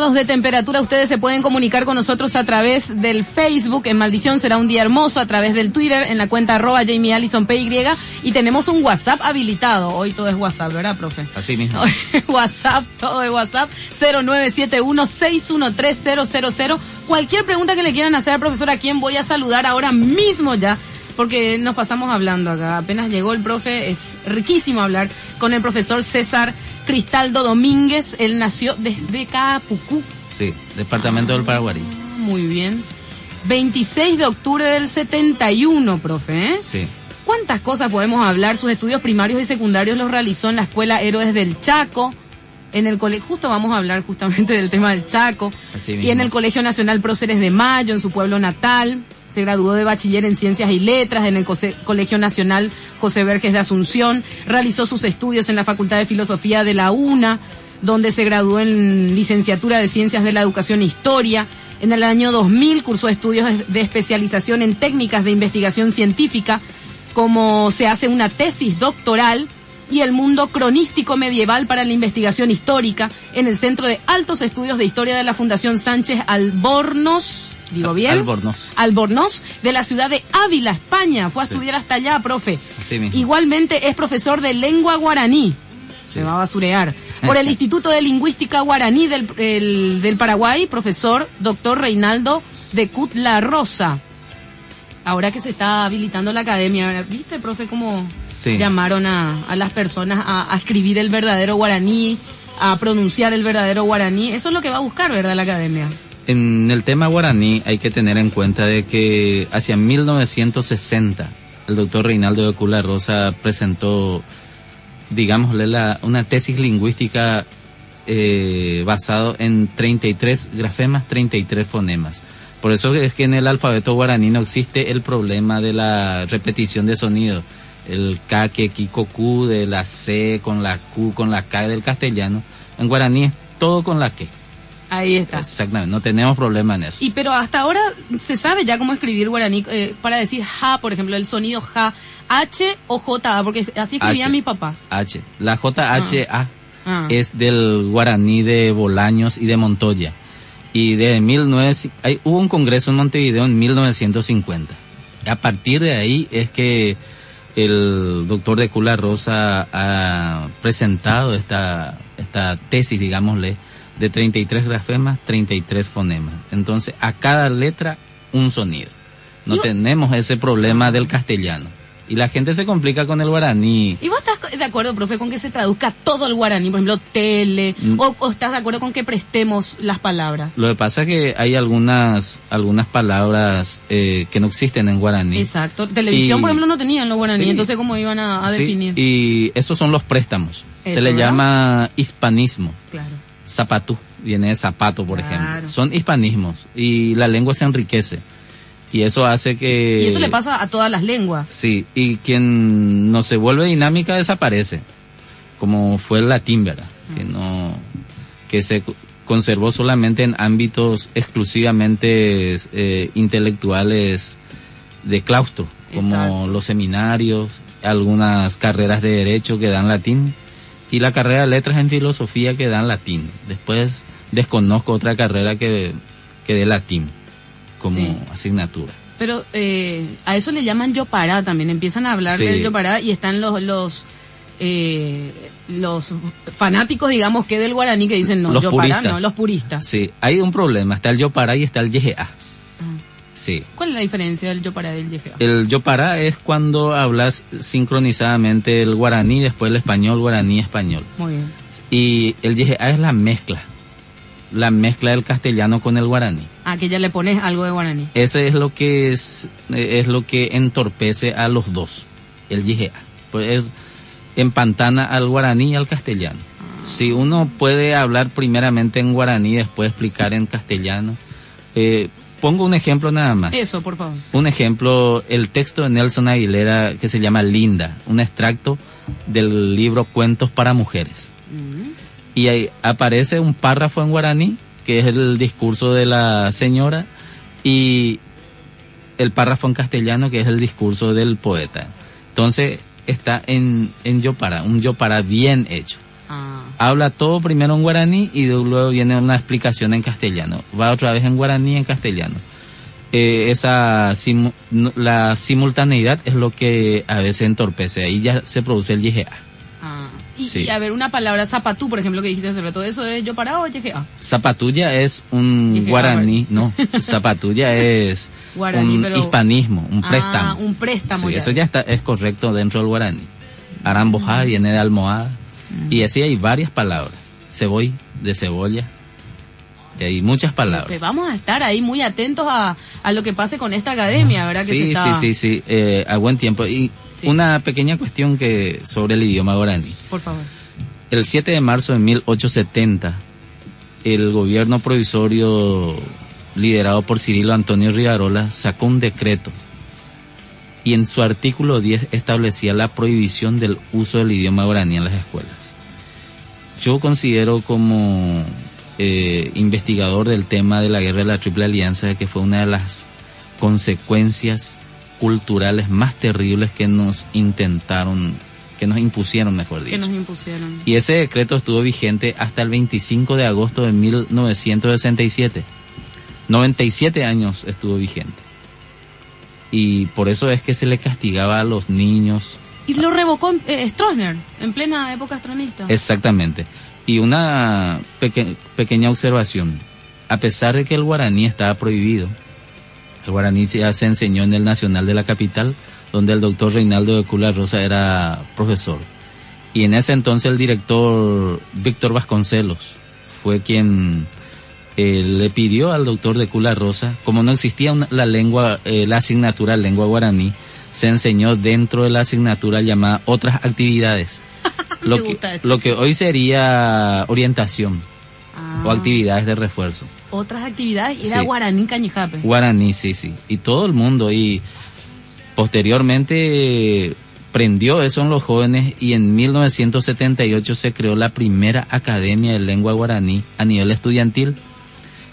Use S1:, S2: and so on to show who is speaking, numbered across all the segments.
S1: grados de temperatura. Ustedes se pueden comunicar con nosotros a través del Facebook. En Maldición será un día hermoso. A través del Twitter en la cuenta arroba Jamie Allison PY. Y tenemos un WhatsApp habilitado. Hoy todo es WhatsApp, ¿verdad, profe?
S2: Así mismo.
S1: WhatsApp, todo es WhatsApp. 0971-613-000. Cualquier pregunta que le quieran hacer al profesor, a quien voy a saludar ahora mismo ya porque nos pasamos hablando acá. Apenas llegó el profe, es riquísimo hablar con el profesor César Cristaldo Domínguez. Él nació desde Capucú.
S2: Sí, departamento del Paraguay.
S1: Ah, muy bien. 26 de octubre del 71, profe, ¿eh?
S2: Sí.
S1: ¿Cuántas cosas podemos hablar? Sus estudios primarios y secundarios los realizó en la Escuela Héroes del Chaco. En el colegio, justo vamos a hablar justamente del tema del Chaco.
S2: Así
S1: y
S2: mismo.
S1: en el Colegio Nacional Próceres de Mayo, en su pueblo natal. Se graduó de bachiller en Ciencias y Letras en el Colegio Nacional José Verges de Asunción. Realizó sus estudios en la Facultad de Filosofía de la UNA, donde se graduó en licenciatura de Ciencias de la Educación e Historia. En el año 2000 cursó estudios de especialización en técnicas de investigación científica, como se hace una tesis doctoral y el mundo cronístico medieval para la investigación histórica en el Centro de Altos Estudios de Historia de la Fundación Sánchez Albornoz, digo bien,
S2: Albornoz.
S1: Albornoz, de la ciudad de Ávila, España. Fue a
S2: Sí.
S1: estudiar hasta allá, profe.
S2: Mismo.
S1: Igualmente es profesor de lengua guaraní.
S2: Sí.
S1: Se va a basurear. Por el Instituto de Lingüística Guaraní del, el- del Paraguay, profesor doctor Reinaldo de Cutla Rosa. Ahora que se está habilitando la academia, ¿viste, profe, cómo
S2: Sí.
S1: llamaron a, a las personas a, a escribir el verdadero guaraní, a pronunciar el verdadero guaraní? Eso es lo que va a buscar, ¿verdad, la academia?
S2: En el tema guaraní hay que tener en cuenta de que hacia 1960 el doctor Reinaldo de Cula Rosa presentó, digámosle, la, una tesis lingüística eh, basado en 33 grafemas, 33 fonemas. Por eso es que en el alfabeto guaraní no existe el problema de la repetición de sonido. El K, que, ki, ko, ku, de la C con la Q, con la K del castellano. En guaraní es todo con la que.
S1: Ahí está.
S2: Exactamente, no tenemos problema en eso.
S1: Y pero hasta ahora se sabe ya cómo escribir guaraní eh, para decir ja, por ejemplo, el sonido ja, H o J, porque así escribían
S2: H.
S1: mis papás.
S2: H. La JHA
S1: Ah.
S2: es del guaraní de Bolaños y de Montoya. Y de 19, hay, hubo un congreso en Montevideo en 1950. A partir de ahí es que el doctor de Cula Rosa ha presentado esta, esta tesis, digámosle, de 33 grafemas, 33 fonemas. Entonces, a cada letra, un sonido. No tenemos ese problema del castellano. Y la gente se complica con el guaraní.
S1: ¿Y vos estás de acuerdo, profe, con que se traduzca todo el guaraní? Por ejemplo, tele,
S2: Mm.
S1: o, o estás de acuerdo con que prestemos las palabras?
S2: Lo que pasa es que hay algunas, algunas palabras eh, que no existen en guaraní.
S1: Exacto. Televisión,
S2: Y-
S1: por ejemplo, no tenían los guaraní,
S2: Sí.
S1: entonces ¿cómo iban a, a
S2: Sí,
S1: definir?
S2: Y esos son los préstamos.
S1: Eso,
S2: Se le
S1: ¿verdad?
S2: llama hispanismo.
S1: Claro.
S2: Zapatú, viene de zapato, por
S1: Claro.
S2: ejemplo. Son hispanismos y la lengua se enriquece. Y eso hace que...
S1: Y eso le pasa a todas las lenguas.
S2: Sí, y quien no se vuelve dinámica desaparece, como fue el latín, ¿verdad? Que no, que se co- conservó solamente en ámbitos exclusivamente eh, intelectuales de claustro, como
S1: Exacto.
S2: los seminarios, algunas carreras de derecho que dan latín y la carrera de letras en filosofía que dan latín. Después desconozco otra carrera que, que dé latín como
S1: Sí.
S2: asignatura.
S1: Pero eh, a eso le llaman yopará también. Empiezan a hablar
S2: Sí.
S1: del yopará y están los los eh, los fanáticos, digamos, que del guaraní que dicen no,
S2: Los
S1: yopará
S2: puristas.
S1: no, los puristas.
S2: Sí, hay un problema. Está el Yopará y está el YGA.
S1: Ah.
S2: Sí.
S1: ¿Cuál es la diferencia del yopará y del YGA?
S2: El Yopará es cuando hablas sincronizadamente el guaraní, después el español, guaraní, español.
S1: Muy bien.
S2: Y el YGA es la mezcla. La mezcla del castellano con el guaraní.
S1: Ah, que ya le pones algo de guaraní.
S2: Ese es lo que es, eh, es lo que entorpece a los dos. El YGA. Pues es empantana al guaraní y al castellano. Si uno puede hablar primeramente en guaraní, después explicar en castellano. Eh, pongo un ejemplo nada más.
S1: Eso, por favor.
S2: Un ejemplo, el texto de Nelson Aguilera que se llama Linda, un extracto del libro Cuentos para Mujeres.
S1: Mm.
S2: Y ahí aparece un párrafo en guaraní, que es el discurso de la señora, y el párrafo en castellano, que es el discurso del poeta. Entonces, está en, en Yopara, un Yopara bien hecho. Habla todo primero en guaraní y luego viene una explicación en castellano. Va otra vez en guaraní y en castellano. Eh, esa la simultaneidad es lo que a veces entorpece. Ahí ya se produce el YGA.
S1: Ah, y, a ver, una palabra zapatú, por ejemplo, que dijiste hace rato, ¿eso es yo para o YGA?
S2: Zapatulla es un guaraní, no. Zapatulla es un hispanismo, un ah, préstamo.
S1: un préstamo.
S2: Sí, eso ya está, es correcto dentro del guaraní. Arambojá viene de almohada. Y así hay varias palabras. Ceboy, de cebolla. Y hay muchas palabras.
S1: vamos a estar ahí muy atentos a, a, lo que pase con esta academia, ¿verdad?
S2: Sí, sí, sí, sí, eh, a buen tiempo. Y una pequeña cuestión que sobre el idioma guaraní.
S1: Por favor.
S2: El 7 de marzo de 1870, el gobierno provisorio liderado por Cirilo Antonio Rivarola sacó un decreto y en su artículo 10 establecía la prohibición del uso del idioma guaraní en las escuelas. Yo considero como eh, investigador del tema de la guerra de la Triple Alianza que fue una de las consecuencias culturales más terribles que nos intentaron, que nos impusieron, mejor dicho.
S1: Que nos impusieron.
S2: Y ese decreto estuvo vigente hasta el 25 de agosto de 1967. 97 años estuvo vigente. Y por eso es que se le castigaba a los niños
S1: y lo revocó eh, Stroessner, en plena época estronista.
S2: Exactamente. Y una pequeña observación. A pesar de que el guaraní estaba prohibido, el guaraní ya se enseñó en el Nacional de la Capital, donde el doctor Reinaldo de Cula Rosa era profesor. Y en ese entonces el director Víctor Vasconcelos fue quien eh, le pidió al doctor de Cula Rosa, como no existía la lengua, eh, la asignatura lengua guaraní, se enseñó dentro de la asignatura llamada otras actividades. lo, que, lo que hoy sería orientación o ah. actividades de refuerzo.
S1: Otras actividades, era guaraní cañijape.
S2: Guaraní, sí, sí. Y todo el mundo. Y posteriormente prendió eso en los jóvenes y en 1978 se creó la primera academia de lengua guaraní a nivel estudiantil.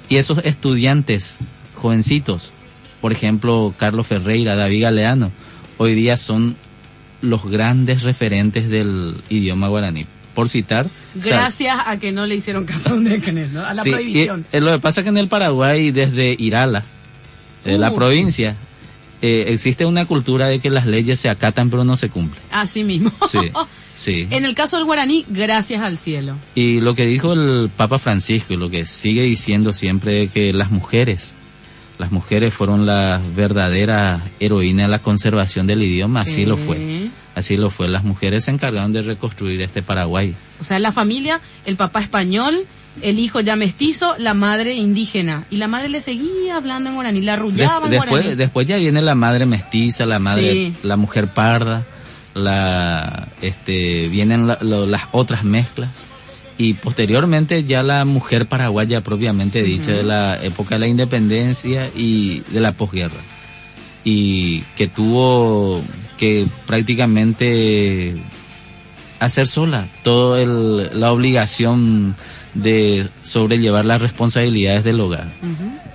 S2: Y esos estudiantes, jovencitos, por ejemplo, Carlos Ferreira, David Galeano, hoy día son los grandes referentes del idioma guaraní. Por citar.
S1: Gracias a que no le hicieron caso a un ¿no? A la prohibición.
S2: Eh, lo que pasa es que en el Paraguay, desde Irala, de la provincia, eh, existe una cultura de que las leyes se acatan pero no se cumplen.
S1: Así mismo.
S2: Sí, sí.
S1: En el caso del guaraní, gracias al cielo.
S2: Y lo que dijo el Papa Francisco y lo que sigue diciendo siempre es que las mujeres las mujeres fueron las verdaderas heroínas de la conservación del idioma, así lo fue. Así lo fue, las mujeres se encargaron de reconstruir este Paraguay.
S1: O sea, la familia, el papá español, el hijo ya mestizo, la madre indígena. Y la madre le seguía hablando en guaraní, la arrullaba en
S2: después,
S1: guaraní.
S2: Después ya viene la madre mestiza, la madre, la mujer parda, la, este, vienen las otras mezclas y posteriormente ya la mujer paraguaya propiamente dicha de la época de la independencia y de la posguerra. Y que tuvo que prácticamente hacer sola toda la obligación de sobrellevar las responsabilidades del hogar,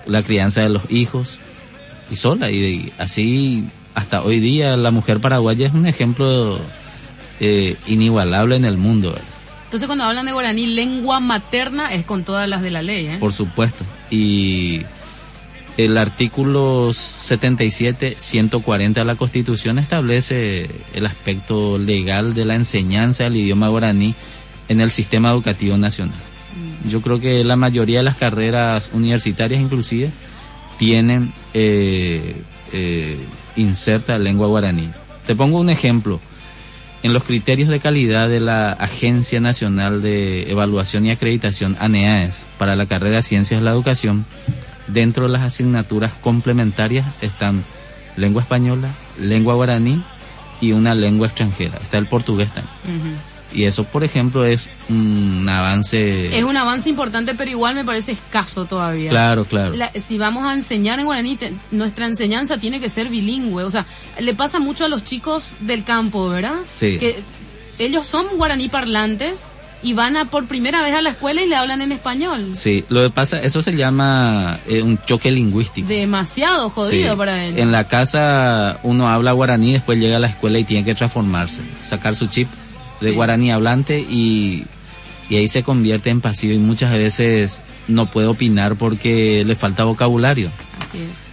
S2: la crianza de los hijos y sola. Y, así hasta hoy día la mujer paraguaya es un ejemplo eh, inigualable en el mundo.
S1: Entonces cuando hablan de guaraní, lengua materna es con todas las de la ley. ¿eh?
S2: Por supuesto. Y el artículo 77, 140 de la Constitución establece el aspecto legal de la enseñanza del idioma guaraní en el sistema educativo nacional. Mm. Yo creo que la mayoría de las carreras universitarias inclusive tienen eh, eh, inserta lengua guaraní. Te pongo un ejemplo en los criterios de calidad de la Agencia Nacional de Evaluación y Acreditación, ANEAES, para la carrera de Ciencias de la Educación, dentro de las asignaturas complementarias están lengua española, lengua guaraní y una lengua extranjera. Está el portugués también. Y eso, por ejemplo, es un avance.
S1: Es un avance importante, pero igual me parece escaso todavía.
S2: Claro, claro.
S1: si vamos a enseñar en guaraní, nuestra enseñanza tiene que ser bilingüe. O sea, le pasa mucho a los chicos del campo, ¿verdad?
S2: Sí.
S1: Que ellos son guaraní parlantes y van a por primera vez a la escuela y le hablan en español.
S2: Sí, lo que pasa, eso se llama eh, un choque lingüístico.
S1: Demasiado jodido para ellos.
S2: En la casa uno habla guaraní, después llega a la escuela y tiene que transformarse, sacar su chip de guaraní hablante y y ahí se convierte en pasivo y muchas veces no puede opinar porque le falta vocabulario.
S1: Así es.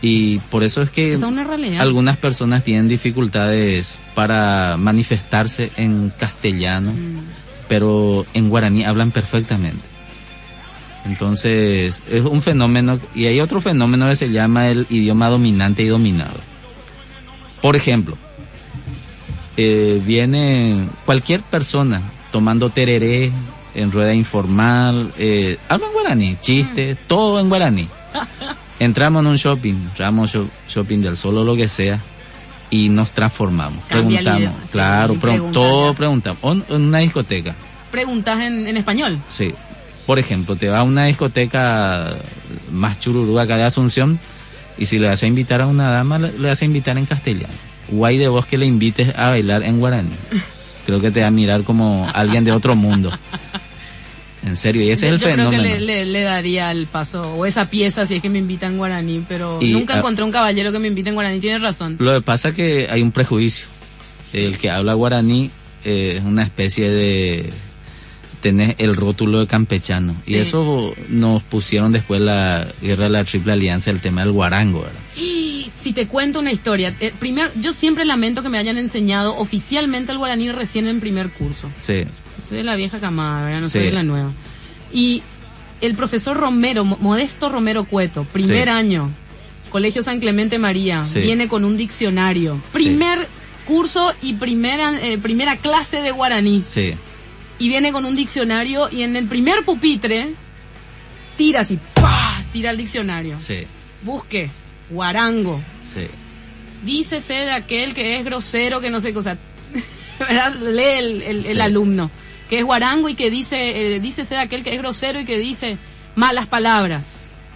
S2: Y por eso es que
S1: es una
S2: algunas personas tienen dificultades para manifestarse en castellano,
S1: Mm.
S2: pero en guaraní hablan perfectamente. Entonces, es un fenómeno, y hay otro fenómeno que se llama el idioma dominante y dominado. Por ejemplo, eh, viene cualquier persona tomando tereré en rueda informal, eh, habla en guaraní, chiste, todo en guaraní. Entramos en un shopping, entramos sho- shopping del solo lo que sea, y nos transformamos.
S1: Cambia
S2: preguntamos, claro, pregun- todo preguntamos. O en en una discoteca,
S1: Preguntas en, en español.
S2: sí. Por ejemplo, te va a una discoteca más chururú acá de Asunción, y si le vas a invitar a una dama, le, le vas a invitar en castellano. Guay de vos que le invites a bailar en guaraní. Creo que te va a mirar como alguien de otro mundo. En serio, y ese
S1: yo
S2: es el
S1: yo creo
S2: fenómeno.
S1: que le, le- le daría el paso, o esa pieza si es que me invita en guaraní, pero
S2: Y,
S1: nunca
S2: ah,
S1: encontré un caballero que me invite en guaraní, tiene razón.
S2: Lo que pasa es que hay un prejuicio. El que habla guaraní eh, es una especie de tener el rótulo de campechano.
S1: Sí.
S2: Y eso nos pusieron después la guerra de la Triple Alianza, el tema del guarango, ¿verdad?
S1: Y si te cuento una historia, eh, primero, yo siempre lamento que me hayan enseñado oficialmente el guaraní recién en primer curso.
S2: Sí,
S1: Soy de la vieja camada, ¿verdad? No
S2: Sí.
S1: soy de la nueva. Y el profesor Romero, Mo- Modesto Romero Cueto, primer
S2: Sí.
S1: año, Colegio San Clemente María,
S2: Sí.
S1: viene con un diccionario. Primer curso y primera, eh, primera clase de guaraní.
S2: sí,
S1: Y viene con un diccionario y en el primer pupitre tira así, ¡pah! Tira el diccionario.
S2: sí,
S1: Busque, guarango.
S2: sí.
S1: Dícese de aquel que es grosero, que no sé qué cosa. ¿Verdad? Lee el, el- alumno, que es guarango y que dice, eh, dícese de aquel que es grosero y que dice malas palabras.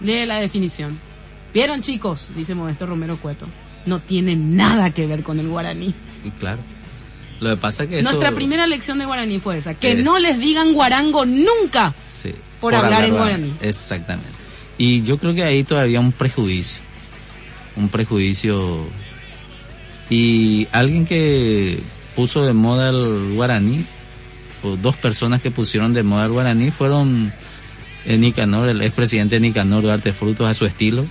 S1: Lee la definición. ¿Vieron chicos? Dice Modesto Romero Cueto. No tiene nada que ver con el guaraní.
S2: Y claro. Lo que pasa es que esto-
S1: Nuestra primera lección de guaraní fue esa. Que
S2: Es-
S1: no les digan guarango nunca.
S2: Sí,
S1: por hablar en
S2: guaraní.
S1: guaraní.
S2: Exactamente. Y yo creo que ahí todavía un prejuicio. Un prejuicio. Y alguien que puso de moda el guaraní, o dos personas que pusieron de moda el guaraní, fueron el Nicanor, el expresidente Nicanor Duarte Frutos a su estilo,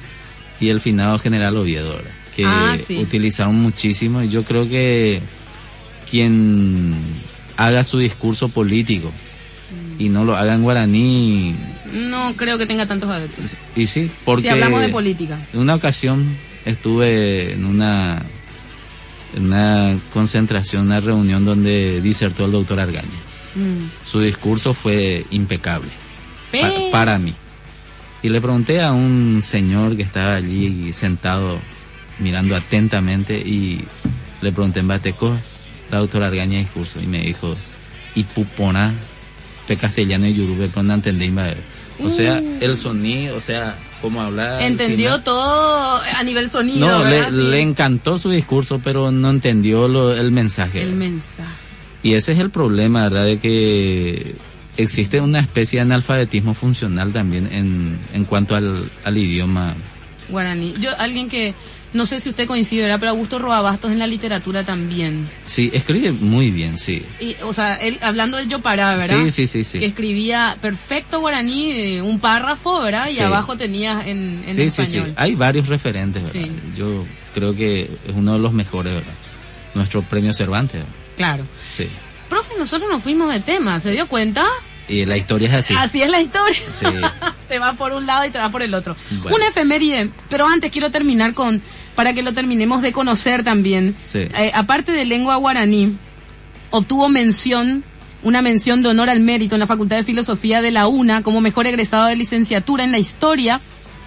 S2: y el finado general Oviedo, que
S1: Ah, sí.
S2: utilizaron muchísimo. Y yo creo que quien haga su discurso político y no lo haga en guaraní,
S1: No creo que tenga tantos adeptos.
S2: y sí, porque
S1: Si hablamos de política.
S2: en una ocasión estuve en una en una concentración, una reunión donde disertó el doctor Argaña.
S1: Mm.
S2: Su discurso fue impecable
S1: Pe-
S2: pa- para mí. Y le pregunté a un señor que estaba allí sentado mirando atentamente y le pregunté en Bateco, la doctora Argaña discurso y me dijo, y pupona, de castellano y yurube con entendí O sea,
S1: Mm.
S2: el sonido, o sea, cómo hablar.
S1: Entendió todo a nivel sonido.
S2: No, le, le encantó su discurso, pero no entendió lo- el mensaje.
S1: El mensaje.
S2: Y ese es el problema, ¿verdad? De que existe una especie de analfabetismo funcional también en, en cuanto al, al idioma.
S1: Guaraní. Yo, alguien que, no sé si usted coincide, ¿verdad? Pero Augusto Roabastos en la literatura también.
S2: Sí, escribe muy bien, sí.
S1: Y, o sea, él, hablando del Yopará, ¿verdad?
S2: Sí, sí, sí, sí.
S1: Que escribía perfecto guaraní, eh, un párrafo, ¿verdad? Y
S2: Sí.
S1: abajo tenía en, en
S2: sí, sí, sí. Hay varios referentes, ¿verdad?
S1: Sí.
S2: Yo creo que es uno de los mejores, ¿verdad? Nuestro premio Cervantes, ¿verdad?
S1: Claro.
S2: Sí.
S1: Profe, nosotros nos fuimos de tema, ¿se dio cuenta?
S2: Y la historia es así.
S1: Así es la historia.
S2: Sí.
S1: te va por un lado y te va por el otro.
S2: Bueno.
S1: Una efeméride, pero antes quiero terminar con, para que lo terminemos de conocer también.
S2: Sí.
S1: Eh, aparte de lengua guaraní, obtuvo mención, una mención de honor al mérito en la Facultad de Filosofía de la UNA como mejor egresado de licenciatura en la historia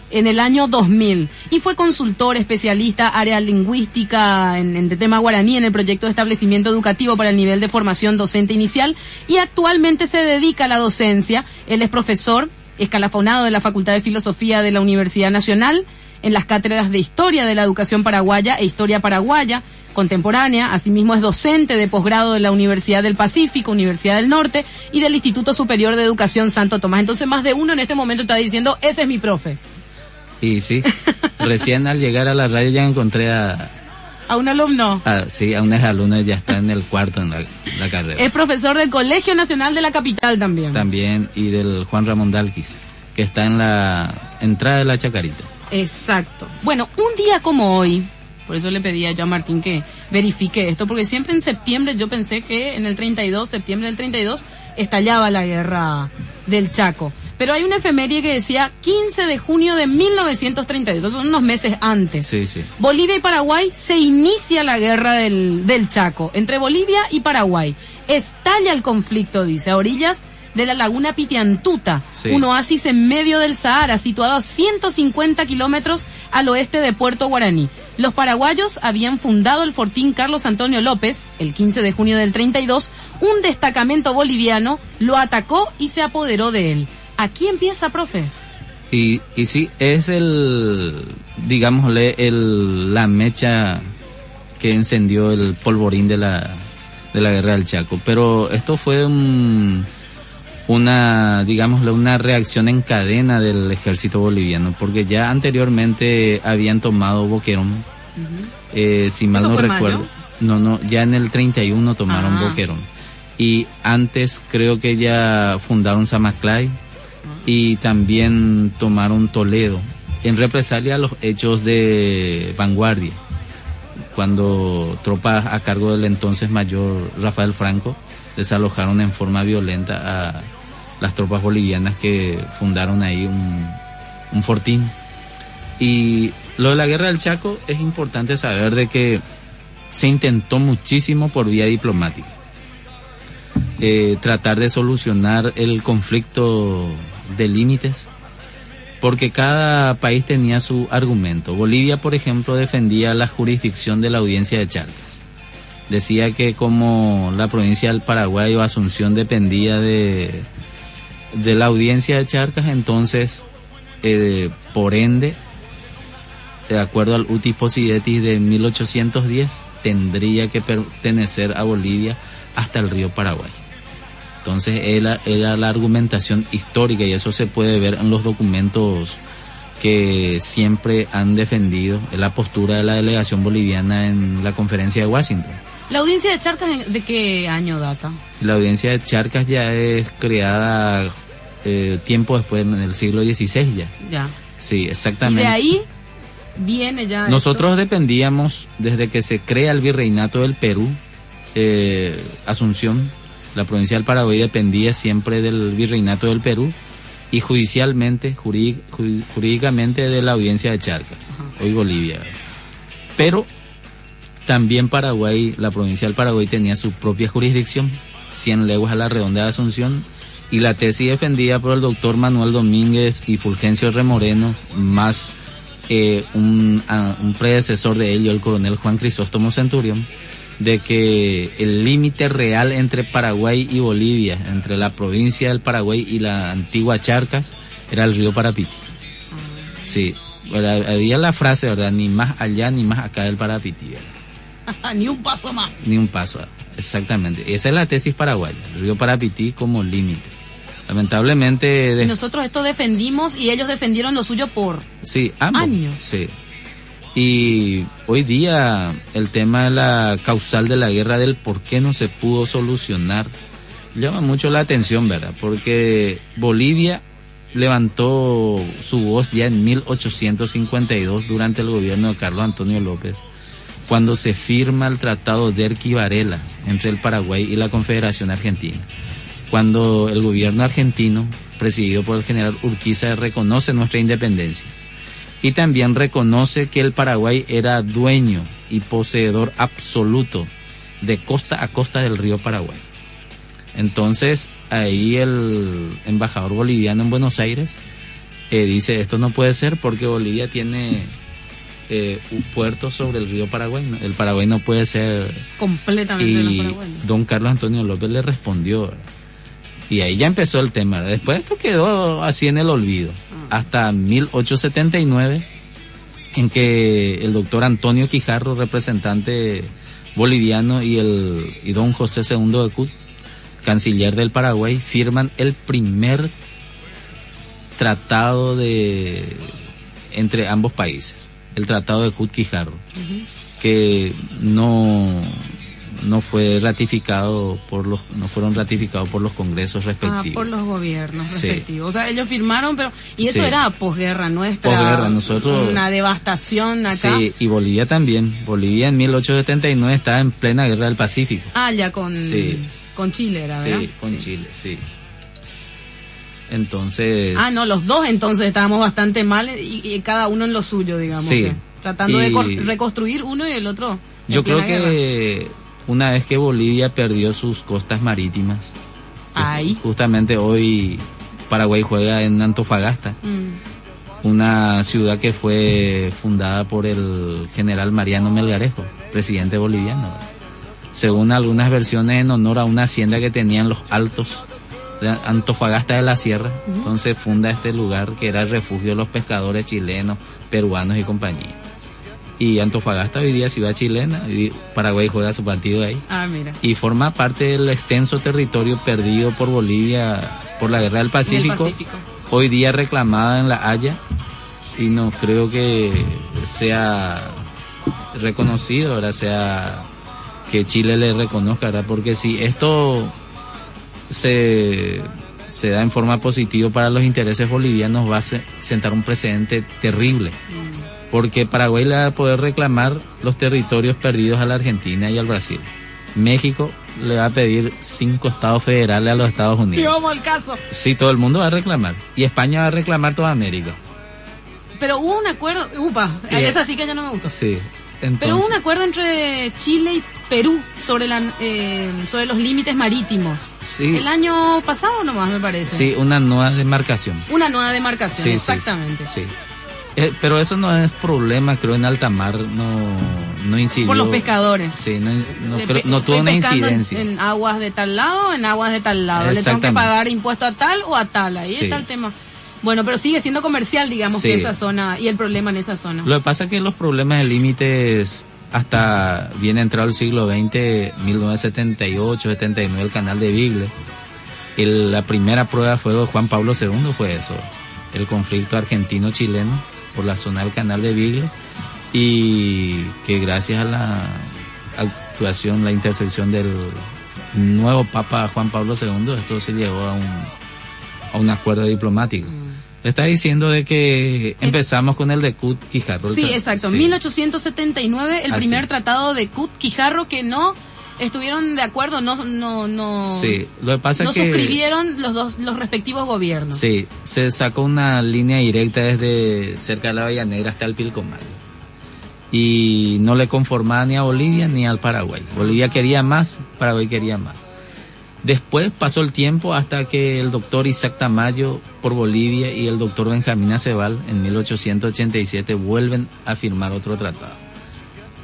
S1: en el año 2000 y fue consultor especialista área lingüística en, en de tema guaraní en el proyecto de establecimiento educativo para el nivel de formación docente inicial y actualmente se dedica a la docencia. Él es profesor escalafonado de la Facultad de Filosofía de la Universidad Nacional en las cátedras de Historia de la Educación Paraguaya e Historia Paraguaya contemporánea. Asimismo es docente de posgrado de la Universidad del Pacífico, Universidad del Norte y del Instituto Superior de Educación Santo Tomás. Entonces más de uno en este momento está diciendo, ese es mi profe.
S2: Y sí, recién al llegar a la radio ya encontré a,
S1: A un alumno.
S2: Ah, sí, a un exalumno ya está en el cuarto en la, la carrera.
S1: Es profesor del Colegio Nacional de la Capital también.
S2: También, y del Juan Ramón Dalquis, que está en la entrada de la Chacarita.
S1: Exacto. Bueno, un día como hoy, por eso le pedía yo a Martín que verifique esto, porque siempre en septiembre yo pensé que en el 32, septiembre del 32, estallaba la guerra del Chaco. Pero hay una efeméride que decía 15 de junio de 1932, son unos meses antes.
S2: Sí, sí.
S1: Bolivia y Paraguay se inicia la guerra del, del Chaco, entre Bolivia y Paraguay. Estalla el conflicto, dice, a orillas de la laguna Pitiantuta,
S2: Sí.
S1: un oasis en medio del Sahara, situado a 150 kilómetros al oeste de Puerto Guaraní. Los paraguayos habían fundado el fortín Carlos Antonio López, el 15 de junio del 32, un destacamento boliviano lo atacó y se apoderó de él. Aquí empieza, profe.
S2: Y, y sí, es el, digámosle, el, la mecha que encendió el polvorín de la, de la guerra del Chaco. Pero esto fue un, una, digámosle, una reacción en cadena del ejército boliviano, porque ya anteriormente habían tomado Boquerón, eh, si mal
S1: ¿Eso
S2: no recuerdo.
S1: mayo?
S2: No, no, ya en el 31 tomaron
S1: Ah.
S2: Boquerón. Y antes creo que ya fundaron Samaclay y también tomaron Toledo en represalia a los hechos de vanguardia cuando tropas a cargo del entonces mayor Rafael Franco desalojaron en forma violenta a las tropas bolivianas que fundaron ahí un, fortín. Y lo de la guerra del Chaco es importante saber de que se intentó muchísimo por vía diplomática. Eh, tratar de solucionar el conflicto de límites porque cada país tenía su argumento. Bolivia, por ejemplo, defendía la jurisdicción de la audiencia de Charcas. Decía que como la provincia del Paraguay o Asunción dependía de, de la audiencia de Charcas, entonces, eh, por ende, de acuerdo al Uti Possidetis de 1810, tendría que pertenecer a Bolivia hasta el río Paraguay. Entonces era, era la argumentación histórica y eso se puede ver en los documentos que siempre han defendido la postura de la delegación boliviana en la conferencia de Washington.
S1: ¿La audiencia de Charcas de qué año data?
S2: La audiencia de Charcas ya es creada eh, tiempo después, en el siglo XVI ya.
S1: Ya.
S2: Sí,
S1: Y
S2: exactamente.
S1: de ahí viene ya.
S2: Nosotros
S1: esto.
S2: dependíamos desde que se crea el virreinato del Perú, eh, Asunción, la provincia del Paraguay dependía siempre del virreinato del Perú y judicialmente, jurí- ju- jurídicamente de la audiencia de Charcas, hoy Bolivia. Pero también Paraguay, la provincia del Paraguay tenía su propia jurisdicción, 100 leguas a la redonda de Asunción, y la tesis defendida por el doctor Manuel Domínguez y Fulgencio Remoreno, más eh, un, a- un predecesor de ello, el coronel Juan Crisóstomo Centurión, de que el límite real entre Paraguay y Bolivia, entre la provincia del Paraguay y la antigua Charcas, era el río Parapiti. Sí, era- había la frase, ¿verdad? Ni más allá ni más acá del Parapiti, ¿verdad?
S1: Ni un paso más.
S2: Ni un paso. Exactamente. Esa es la tesis paraguaya, el río Parapití como límite. Lamentablemente, de-
S1: nosotros esto defendimos y ellos defendieron lo suyo por
S2: sí, ambos.
S1: años.
S2: Sí. Y hoy día el tema de la causal de la guerra del por qué no se pudo solucionar llama mucho la atención, ¿verdad? Porque Bolivia levantó su voz ya en 1852 durante el gobierno de Carlos Antonio López, cuando se firma el Tratado de Erqui Varela entre el Paraguay y la Confederación Argentina. Cuando el gobierno argentino, presidido por el general Urquiza, reconoce nuestra independencia y también reconoce que el Paraguay era dueño y poseedor absoluto de costa a costa del río Paraguay. Entonces, ahí el embajador boliviano en Buenos Aires eh, dice, esto no puede ser porque Bolivia tiene eh, un puerto sobre el río Paraguay. El Paraguay no puede ser...
S1: completamente
S2: Y don Carlos Antonio López le respondió. ¿verdad? Y ahí ya empezó el tema. ¿verdad? Después esto quedó así en el olvido. Hasta 1879, en que el doctor Antonio Quijarro, representante boliviano, y, el, y don José II de Cut, canciller del Paraguay, firman el primer tratado de entre ambos países, el tratado de Cut Quijarro. que no no fue ratificado por los no fueron ratificados por los congresos respectivos.
S1: Ah, por los gobiernos
S2: Sí.
S1: respectivos. O sea, ellos firmaron, pero y eso
S2: Sí.
S1: era posguerra nuestra.
S2: Posguerra, nosotros-
S1: una devastación acá.
S2: Sí, y Bolivia también. Bolivia en 1879 estaba en plena guerra del Pacífico.
S1: Ah, ya con
S2: Sí.
S1: con Chile era, ¿verdad?
S2: Sí, con Chile, sí. Entonces.
S1: Ah, no, los dos entonces estábamos bastante mal y, y cada uno en lo suyo, digamos.
S2: Sí.
S1: que tratando de
S2: Y-
S1: reconstruir uno y el otro.
S2: Yo creo
S1: guerra.
S2: que una vez que Bolivia perdió sus costas marítimas,
S1: Ahí.
S2: justamente hoy Paraguay juega en Antofagasta,
S1: Mm.
S2: una ciudad que fue fundada por el general Mariano Melgarejo, presidente boliviano. Según algunas versiones, en honor a una hacienda que tenían los altos Antofagasta de la Sierra, entonces funda este lugar que era el refugio de los pescadores chilenos, peruanos y compañía. Y Antofagasta hoy día es ciudad chilena, y Paraguay juega su partido ahí
S1: Ah, mira.
S2: y forma parte del extenso territorio perdido por Bolivia por la guerra del Pacífico,
S1: Pacífico.
S2: hoy día reclamada en La Haya y no creo que sea reconocido, ahora sea que Chile le reconozca, ¿verdad? porque si esto se, se da en forma positiva para los intereses bolivianos va a se- sentar un precedente terrible porque Paraguay le va a poder reclamar los territorios perdidos a la Argentina y al Brasil. México le va a pedir cinco estados federales a los Estados Unidos.
S1: vamos al caso.
S2: Sí, todo el mundo va a reclamar. Y España va a reclamar toda América.
S1: Pero hubo un acuerdo, upa,
S2: Eh,
S1: esa sí que ya no me gustó.
S2: Sí. Entonces,
S1: Pero hubo un acuerdo entre Chile y Perú sobre la eh, sobre los límites marítimos.
S2: Sí.
S1: El año pasado nomás me parece.
S2: Sí, una nueva demarcación.
S1: Una nueva demarcación,
S2: Sí,
S1: exactamente.
S2: Sí. Eh, pero eso no es problema, creo, en alta mar no, no incidió.
S1: Por los pescadores.
S2: Sí, no, no,
S1: De
S2: creo-
S1: pe-
S2: no tuvo una
S1: en-
S2: incidencia.
S1: En, aguas de tal lado, en aguas de tal lado. Le tengo que pagar impuesto a tal o a tal. Ahí
S2: Sí.
S1: está el tema. Bueno, pero sigue siendo comercial, digamos,
S2: Sí.
S1: que esa zona y el problema en esa zona.
S2: Lo que pasa es que los problemas de límites hasta bien entrado el siglo XX, 1978, 79, el canal de Bigle. El- la primera prueba fuego de Juan Pablo II fue eso, el conflicto argentino-chileno por la zona del canal de Bigle y que gracias a la actuación, la intersección del nuevo Papa Juan Pablo II, esto se un, a un acuerdo diplomático. Está diciendo de que empezamos con el de Cut Quijarro.
S1: Sí, exacto.
S2: Sí.
S1: 1879, el
S2: Ah,
S1: primer tratado de Cut Quijarro que no estuvieron de acuerdo, no no no
S2: Sí, lo que pasa
S1: no
S2: es que
S1: suscribieron los dos los respectivos gobiernos.
S2: sí, se sacó una línea directa desde cerca de la Bahía Negra hasta el Pilcomayo. Y no le conformaba ni a Bolivia ni al Paraguay. Bolivia quería más, Paraguay quería más. Después pasó el tiempo hasta que el doctor Isaac Tamayo por Bolivia y el doctor Benjamín Acebal en 1887 vuelven a firmar otro tratado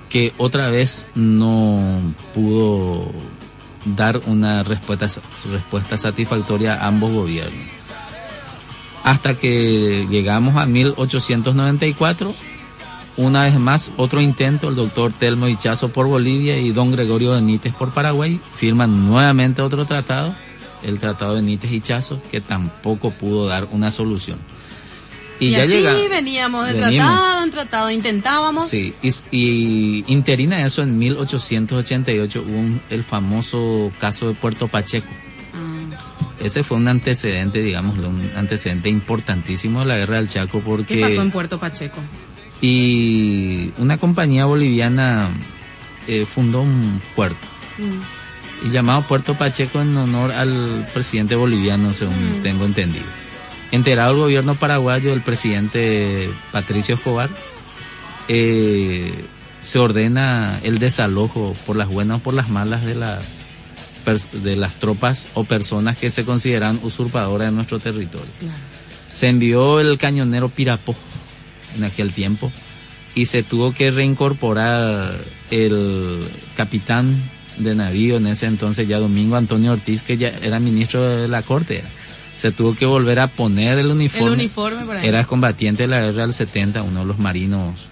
S2: que otra vez no pudo dar una respuesta, respuesta satisfactoria a ambos gobiernos. Hasta que llegamos a 1894, una vez más otro intento, el doctor Telmo Hichazo por Bolivia y don Gregorio Benítez por Paraguay, firman nuevamente otro tratado, el tratado Benítez Hichazo, que tampoco pudo dar una solución.
S1: Y,
S2: ya
S1: así
S2: llega-
S1: veníamos de
S2: venimos.
S1: tratado en tratado, intentábamos.
S2: Sí, y, y interina eso en 1888 hubo un- el famoso caso de Puerto Pacheco.
S1: Ah,
S2: Ese fue un antecedente, digamos, un antecedente importantísimo de la guerra del Chaco porque
S1: ¿Qué pasó en Puerto Pacheco?
S2: Y una compañía boliviana eh, fundó un puerto
S1: Mm.
S2: y llamado Puerto Pacheco en honor al presidente boliviano, según
S1: Mm.
S2: tengo entendido. Enterado el gobierno paraguayo, el presidente Patricio Escobar, eh, se ordena el desalojo por las buenas o por las malas de las de las tropas o personas que se consideran usurpadoras de nuestro territorio.
S1: Claro.
S2: Se envió el cañonero Pirapó en aquel tiempo y se tuvo que reincorporar el capitán de navío en ese entonces ya Domingo Antonio Ortiz que ya era ministro de la corte. Se tuvo que volver a poner el uniforme.
S1: El uniforme.
S2: Era combatiente de la guerra del 70, uno de los marinos,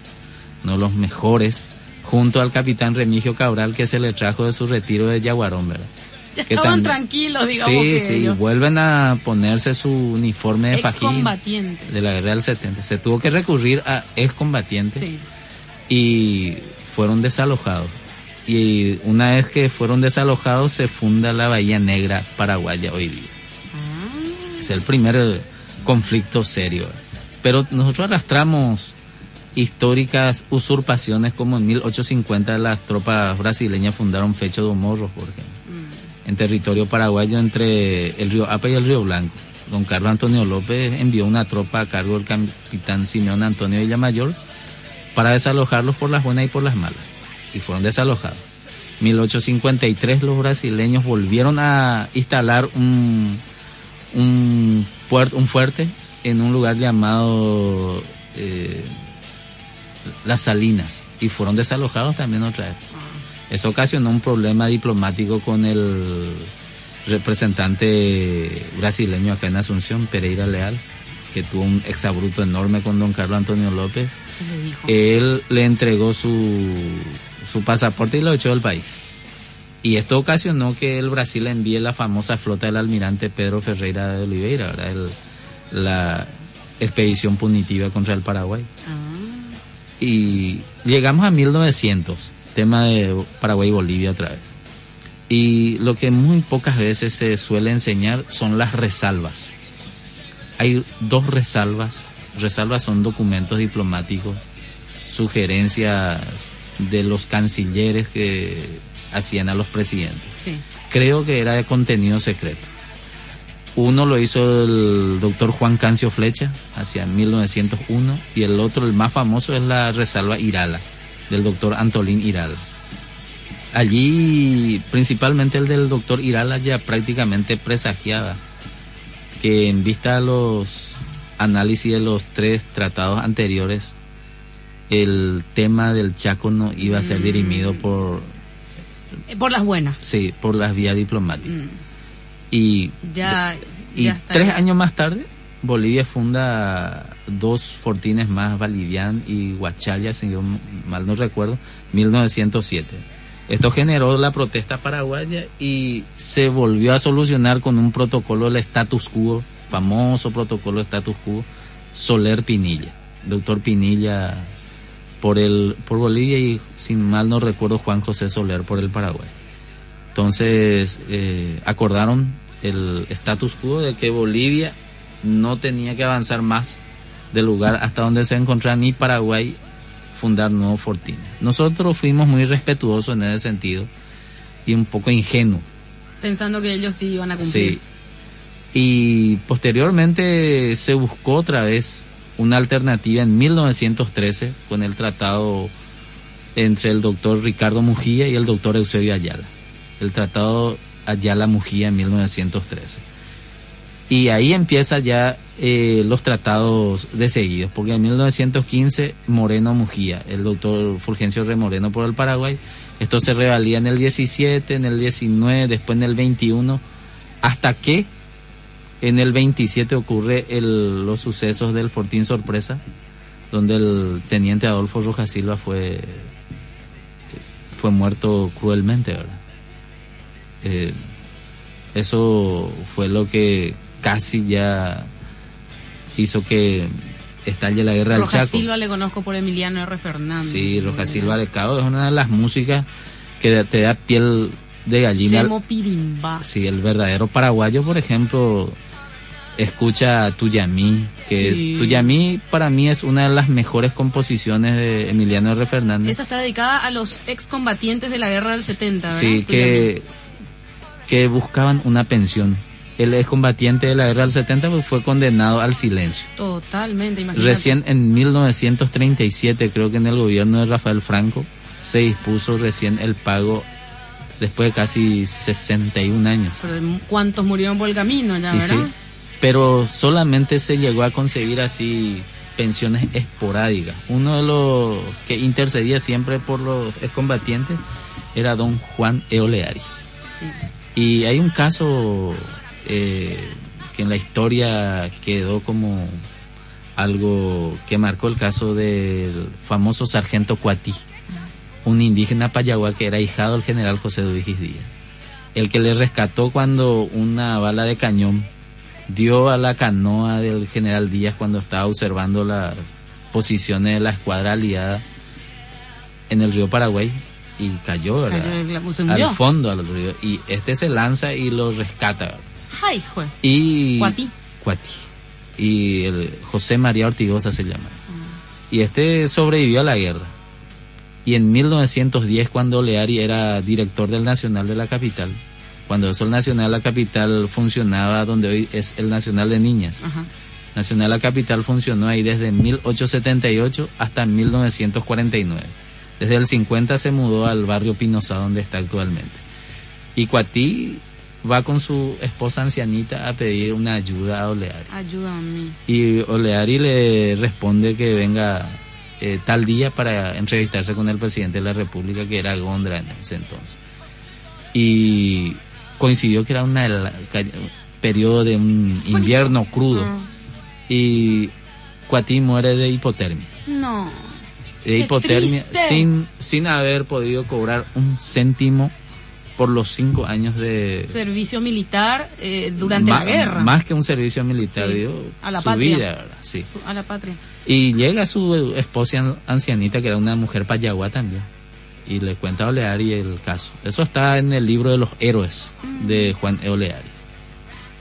S2: uno de los mejores, junto al capitán Remigio Cabral que se le trajo de su retiro de Yaguarón, ¿verdad?
S1: Ya estaban tranquilos, digamos.
S2: Sí,
S1: que
S2: sí,
S1: ellos.
S2: vuelven a ponerse su uniforme de fajín de la guerra del 70. Se tuvo que recurrir a excombatientes
S1: Sí.
S2: y fueron desalojados. Y una vez que fueron desalojados se funda la Bahía Negra paraguaya hoy día.
S1: Ah.
S2: Es el primer conflicto serio. Pero nosotros arrastramos históricas usurpaciones como en 1850 las tropas brasileñas fundaron Fecho de Morros, por ejemplo. En territorio paraguayo entre el río Apa y el río Blanco. Don Carlos Antonio López envió una tropa a cargo del capitán Simeón Antonio Villamayor para desalojarlos por las buenas y por las malas. Y fueron desalojados. 1853 los brasileños volvieron a instalar un, un, puert- un fuerte en un lugar llamado eh, Las Salinas y fueron desalojados también otra vez. Eso ocasionó un problema diplomático con el representante brasileño acá en Asunción, Pereira Leal, que tuvo un exabruto enorme con don Carlos Antonio López.
S1: ¿Qué le dijo?
S2: Él le entregó su, su pasaporte y lo echó del país. Y esto ocasionó que el Brasil envíe la famosa flota del almirante Pedro Ferreira de Oliveira, ¿verdad? El- la expedición punitiva contra el Paraguay.
S1: Ah.
S2: Y llegamos a 1900, tema de Paraguay y Bolivia otra vez. Y lo que muy pocas veces se suele enseñar son las resalvas. Hay dos resalvas. Resalvas son documentos diplomáticos, sugerencias de los cancilleres que hacían a los presidentes.
S1: Sí.
S2: Creo que era de contenido secreto. Uno lo hizo el doctor Juan Cancio Flecha hacia 1901 y el otro, el más famoso, es la resalva Irala, del doctor Antolín Irala. Allí, principalmente el del doctor Irala ya prácticamente presagiaba que en vista a los análisis de los tres tratados anteriores, el tema del Chaco no iba a ser
S1: Mm.
S2: dirimido por,
S1: Eh, Por las buenas.
S2: sí, por las vías diplomáticas.
S1: Mm.
S2: Y,
S1: Ya,
S2: tres
S1: ya.
S2: años más tarde, Bolivia funda dos fortines más, Valivian y Huachalla, si yo mal no recuerdo, 1907. Esto generó la protesta paraguaya y se volvió a solucionar con un protocolo del status quo, famoso protocolo status quo, Soler Pinilla. Doctor Pinilla por el por Bolivia y sin mal no recuerdo Juan José Soler por el Paraguay. Entonces eh, acordaron el status quo de que Bolivia no tenía que avanzar más del lugar hasta donde se encontraba ni Paraguay fundar nuevos fortines. Nosotros fuimos muy respetuosos en ese sentido y un poco ingenuos.
S1: Pensando que ellos sí iban a cumplir.
S2: Sí. Y posteriormente se buscó otra vez una alternativa en 1913 con el tratado entre el doctor Ricardo Mujía y el doctor Eusebio Ayala. El tratado Ayala-Mujía en 1913. Y ahí empieza ya eh, los tratados de seguidos, porque en 1915 Moreno Mujía, el doctor Fulgencio R. Moreno por el Paraguay, esto se revalía en el 17, en el 19, después en el 21, hasta que en el 27 ocurre el- los sucesos del Fortín Sorpresa, donde el teniente Adolfo Rojas Silva fue, fue muerto cruelmente, ¿verdad? Eh, eso fue lo que casi ya hizo que estalle la guerra del
S1: Roja
S2: Chaco.
S1: Silva le conozco por Emiliano R. Fernández.
S2: Sí, Roja Silva de Cabo es una de las músicas que te da piel de gallina.
S1: Semo Pirimba.
S2: Sí, el verdadero paraguayo, por ejemplo, escucha Tuyamí, que
S1: Sí.
S2: es, Tuyamí para mí es una de las mejores composiciones de Emiliano R. Fernández.
S1: Esa está dedicada a los excombatientes de la guerra del 70, ¿verdad?
S2: Sí, que, que buscaban una pensión. El excombatiente de la guerra del 70 pues, fue condenado al silencio.
S1: Totalmente, imagínate.
S2: Recién en 1937, creo que en el gobierno de Rafael Franco, se dispuso recién el pago después de casi 61 años.
S1: Pero ¿cuántos murieron por el camino ya,
S2: Y sí,
S1: verdad?
S2: pero solamente se llegó a conseguir así pensiones esporádicas. Uno de los que intercedía siempre por los excombatientes era don Juan Eoleari.
S1: Sí.
S2: Y hay un caso eh, que en la historia quedó como algo que marcó el caso del famoso sargento Cuatí, un indígena payagua que era hijado del general José Duigis Díaz, el que le rescató cuando una bala de cañón dio a la canoa del general Díaz cuando estaba observando las posiciones de la escuadra aliada en el río Paraguay y cayó,
S1: hundió.
S2: al fondo al río y este se lanza y lo rescata.
S1: Ay, jue.
S2: Y
S1: Cuatí.
S2: Cuatí. Y el José María Ortigosa se llama. Y este sobrevivió a la guerra. Y en 1910 cuando Leari era director del Nacional de la Capital, cuando eso el Nacional de la Capital funcionaba donde hoy es el Nacional de Niñas.
S1: Ajá.
S2: Nacional La Capital funcionó ahí desde 1878 hasta 1949. Desde el 50 se mudó al barrio Pinoza donde está actualmente. Y Cuatí va con su esposa ancianita a pedir una ayuda a Oleari.
S1: Ayúdame.
S2: Y Oleari le responde que venga eh, tal día para entrevistarse con el presidente de la República, que era Gondra en ese entonces. Y coincidió que era un periodo de un invierno crudo
S1: Ah.
S2: y Cuatí muere de hipotermia.
S1: No.
S2: De hipotermia
S1: triste.
S2: sin, sin haber podido cobrar un céntimo por los cinco años de...
S1: Servicio militar eh, durante la guerra.
S2: Más que un servicio militar,
S1: Sí,
S2: dio
S1: a la
S2: su
S1: patria.
S2: vida, ¿verdad? Sí.
S1: A la patria.
S2: Y llega su esposa an- ancianita, que era una mujer payagua también, y le cuenta a Oleari el caso. Eso está en el libro de los héroes de Juan E. Oleari.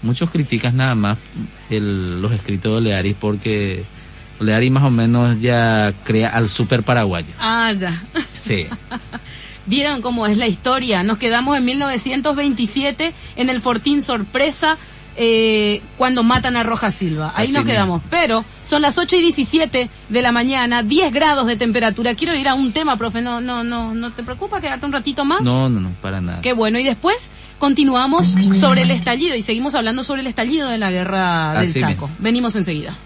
S2: Muchos critican nada más el- los escritos de Oleari porque Oleari más o menos ya crea al super paraguayo.
S1: Ah, ya.
S2: Sí.
S1: Vieron cómo es la historia. Nos quedamos en 1927 en el Fortín Sorpresa eh, cuando matan a Rojas Silva. Ahí
S2: Así
S1: nos quedamos. Pero son las 8 y 17 de la mañana, 10 grados de temperatura. Quiero ir a un tema, profe. No, no, no, ¿no te preocupa quedarte un ratito más?
S2: No, no, no, para nada.
S1: Qué bueno. Y después continuamos sobre el estallido y seguimos hablando sobre el estallido de la guerra del
S2: Así
S1: Chaco. Venimos enseguida.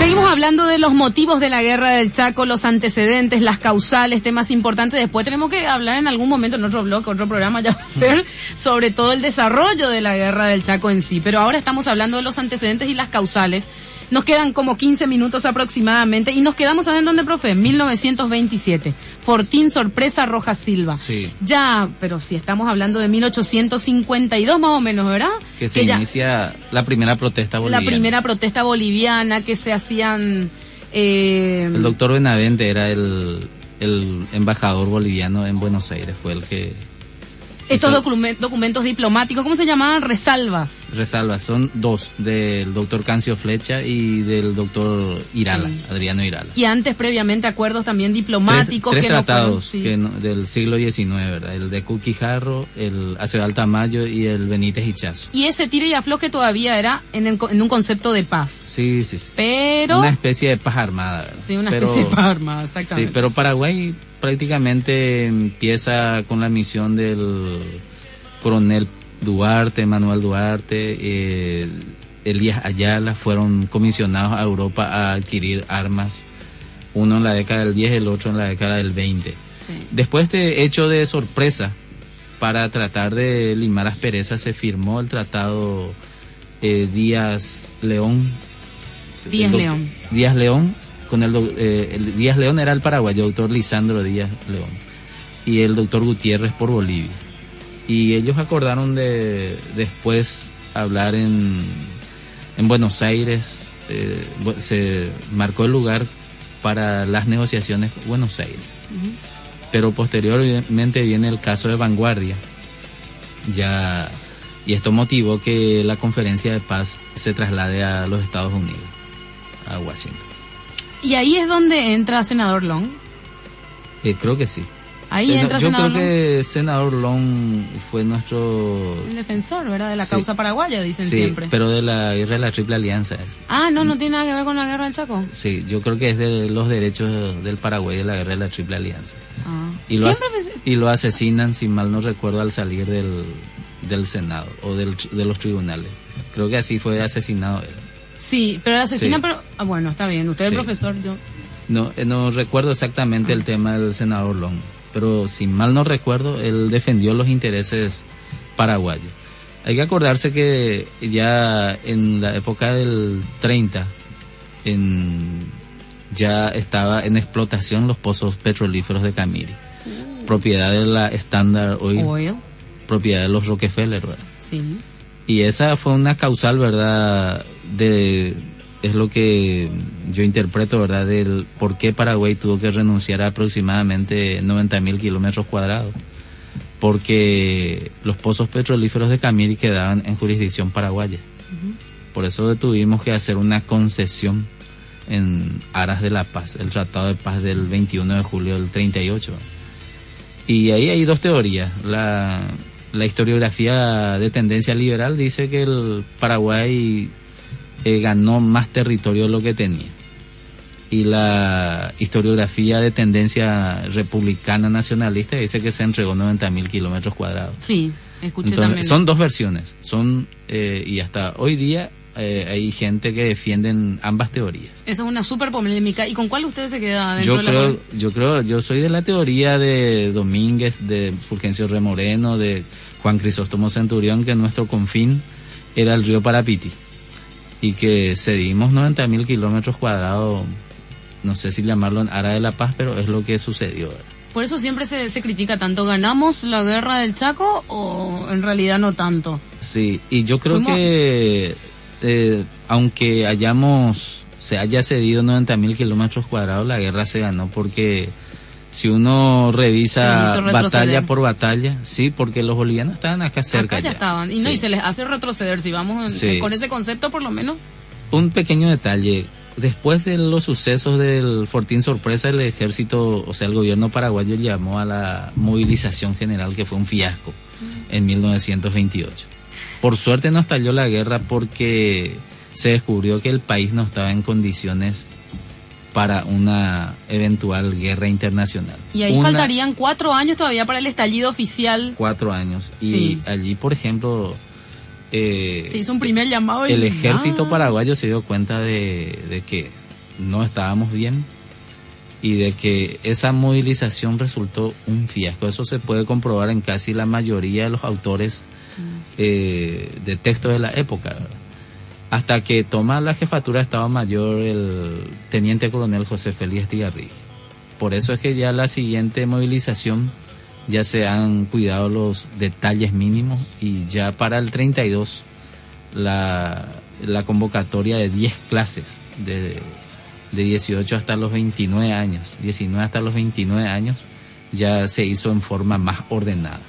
S1: Seguimos hablando de los motivos de la guerra del Chaco, los antecedentes, las causales, temas importantes. Después tenemos que hablar en algún momento en otro blog, otro programa ya va a ser sobre todo el desarrollo de la guerra del Chaco en sí. Pero ahora estamos hablando de los antecedentes y las causales. Nos quedan como 15 minutos aproximadamente y nos quedamos, ¿saben dónde, profe? 1927. Fortín Sorpresa Rojas Silva.
S2: Sí.
S1: Ya, pero si estamos hablando de 1852 más o menos, ¿verdad?
S2: Que se inicia la primera protesta boliviana.
S1: la primera protesta boliviana que se hacían eh,
S2: El doctor Benavente era el, el embajador boliviano en Buenos Aires, fue el que
S1: estos
S2: hizo-
S1: documen- documentos diplomáticos, ¿cómo se llamaban? Resalvas.
S2: resalva. Son dos, del doctor Cancio Flecha y del doctor Irala,
S1: Sí.
S2: Adriano Irala.
S1: Y antes, previamente, acuerdos también diplomáticos
S2: tres, tres
S1: que no fueron-
S2: tratados
S1: sí.
S2: que no- del siglo XIX, ¿verdad? El de Cuquijarro, el Aceval Tamayo y el Benítez Hichazo.
S1: Y ese tire y afloje todavía era en, el en un concepto de paz.
S2: Sí, sí, sí.
S1: Pero...
S2: Una especie de paz armada, ¿verdad?
S1: sí, una
S2: Pero-
S1: especie de paz armada,
S2: Sí,
S1: exactamente.
S2: pero Paraguay prácticamente empieza con la misión del coronel Duarte, Manuel Duarte, eh, Elías Ayala, fueron comisionados a Europa a adquirir armas, uno en la década del 10, el otro en la década del 20.
S1: Sí.
S2: Después de hecho de sorpresa, para tratar de limar asperezas, se firmó el tratado eh, Díaz León.
S1: Díaz León.
S2: Díaz León, con el, eh, el Díaz León era el paraguayo, doctor Lisandro Díaz León, y el doctor Gutiérrez por Bolivia. Y ellos acordaron de después hablar en, en Buenos Aires, eh, se marcó el lugar para las negociaciones Buenos Aires pero posteriormente viene el caso de Vanguardia. Ya, y esto motivó que la conferencia de paz se traslade a los Estados Unidos, a Washington.
S1: Y ahí es donde entra senador Long.
S2: Eh, creo que sí.
S1: Ahí
S2: Eh,
S1: entra
S2: yo
S1: senador
S2: creo
S1: Long.
S2: que senador Long fue nuestro...
S1: El defensor, ¿verdad? De la
S2: Sí.
S1: causa paraguaya, dicen
S2: Sí,
S1: siempre.
S2: pero de la guerra de la Triple Alianza.
S1: Ah, no, no tiene nada que ver con la guerra del Chaco.
S2: Sí, yo creo que es de los derechos del Paraguay de la guerra de la Triple Alianza.
S1: Ah.
S2: Y lo, y lo asesinan, si mal no recuerdo, al salir del, del Senado o del, de los tribunales. Creo que así fue asesinado él.
S1: Sí, pero el asesina,
S2: Sí.
S1: pero... Ah, bueno, está bien. Usted es
S2: Sí.
S1: profesor, yo...
S2: No, eh, no recuerdo exactamente el tema del senador Long, pero si mal no recuerdo, él defendió los intereses paraguayos. Hay que acordarse que ya en la época del 30, en, ya estaba en explotación los pozos petrolíferos de Camiri, propiedad de la Standard Oil,
S1: Oil.
S2: propiedad de los Rockefeller, ¿verdad?
S1: Sí.
S2: Y esa fue una causal, ¿verdad?, de es lo que yo interpreto, ¿verdad?, del por qué Paraguay tuvo que renunciar a aproximadamente 90 mil kilómetros cuadrados. Porque los pozos petrolíferos de Camiri quedaban en jurisdicción paraguaya. Por eso tuvimos que hacer una concesión en aras de la paz, el Tratado de Paz del 21 de julio del 38. Y ahí hay dos teorías. La, la historiografía de tendencia liberal dice que el Paraguay eh, ganó más territorio de lo que tenía. Y la historiografía de tendencia republicana nacionalista dice que se entregó 90 mil kilómetros cuadrados.
S1: Sí, escuché también.
S2: Son dos versiones. Son eh, Y hasta hoy día eh, hay gente que defienden ambas teorías.
S1: Esa es una súper polémica. ¿Y con cuál usted se queda
S2: dentro yo creo, Yo creo, yo soy de la teoría de Domínguez, de Fulgencio Remoreno, de Juan Crisóstomo Centurión, que nuestro confín era el río Parapiti y que cedimos 90 mil kilómetros cuadrados, no sé si llamarlo en Ara de la Paz, pero es lo que sucedió.
S1: Por eso siempre se, se critica tanto, ¿ganamos la guerra del Chaco o en realidad no tanto?
S2: Sí, y yo creo que eh, aunque hayamos, se haya cedido 90 mil kilómetros cuadrados, la guerra se ganó porque si uno revisa batalla por batalla, sí, porque los bolivianos estaban acá cerca.
S1: Acá ya, estaban, y, no, y se les hace retroceder, si vamos con ese concepto por lo menos.
S2: Un pequeño detalle, después de los sucesos del Fortín Sorpresa, el ejército, o sea, el gobierno paraguayo llamó a la movilización general, que fue un fiasco mm. en 1928. Por suerte no estalló la guerra porque se descubrió que el país no estaba en condiciones para una eventual guerra internacional.
S1: Y ahí faltarían cuatro años todavía para el estallido oficial.
S2: Cuatro años. Y allí, por ejemplo...
S1: Eh, se hizo un primer llamado.
S2: el ejército paraguayo se dio cuenta de, de, que no estábamos bien y de que esa movilización resultó un fiasco. Eso se puede comprobar en casi la mayoría de los autores mm. eh, de texto de la época hasta que toma la jefatura de Estado Mayor el teniente coronel José Félix Tigarri. Por eso es que ya la siguiente movilización ya se han cuidado los detalles mínimos y ya para el 32 la, la convocatoria de 10 clases de, de 18 hasta los 29 años, 19 hasta los 29 años, ya se hizo en forma más ordenada.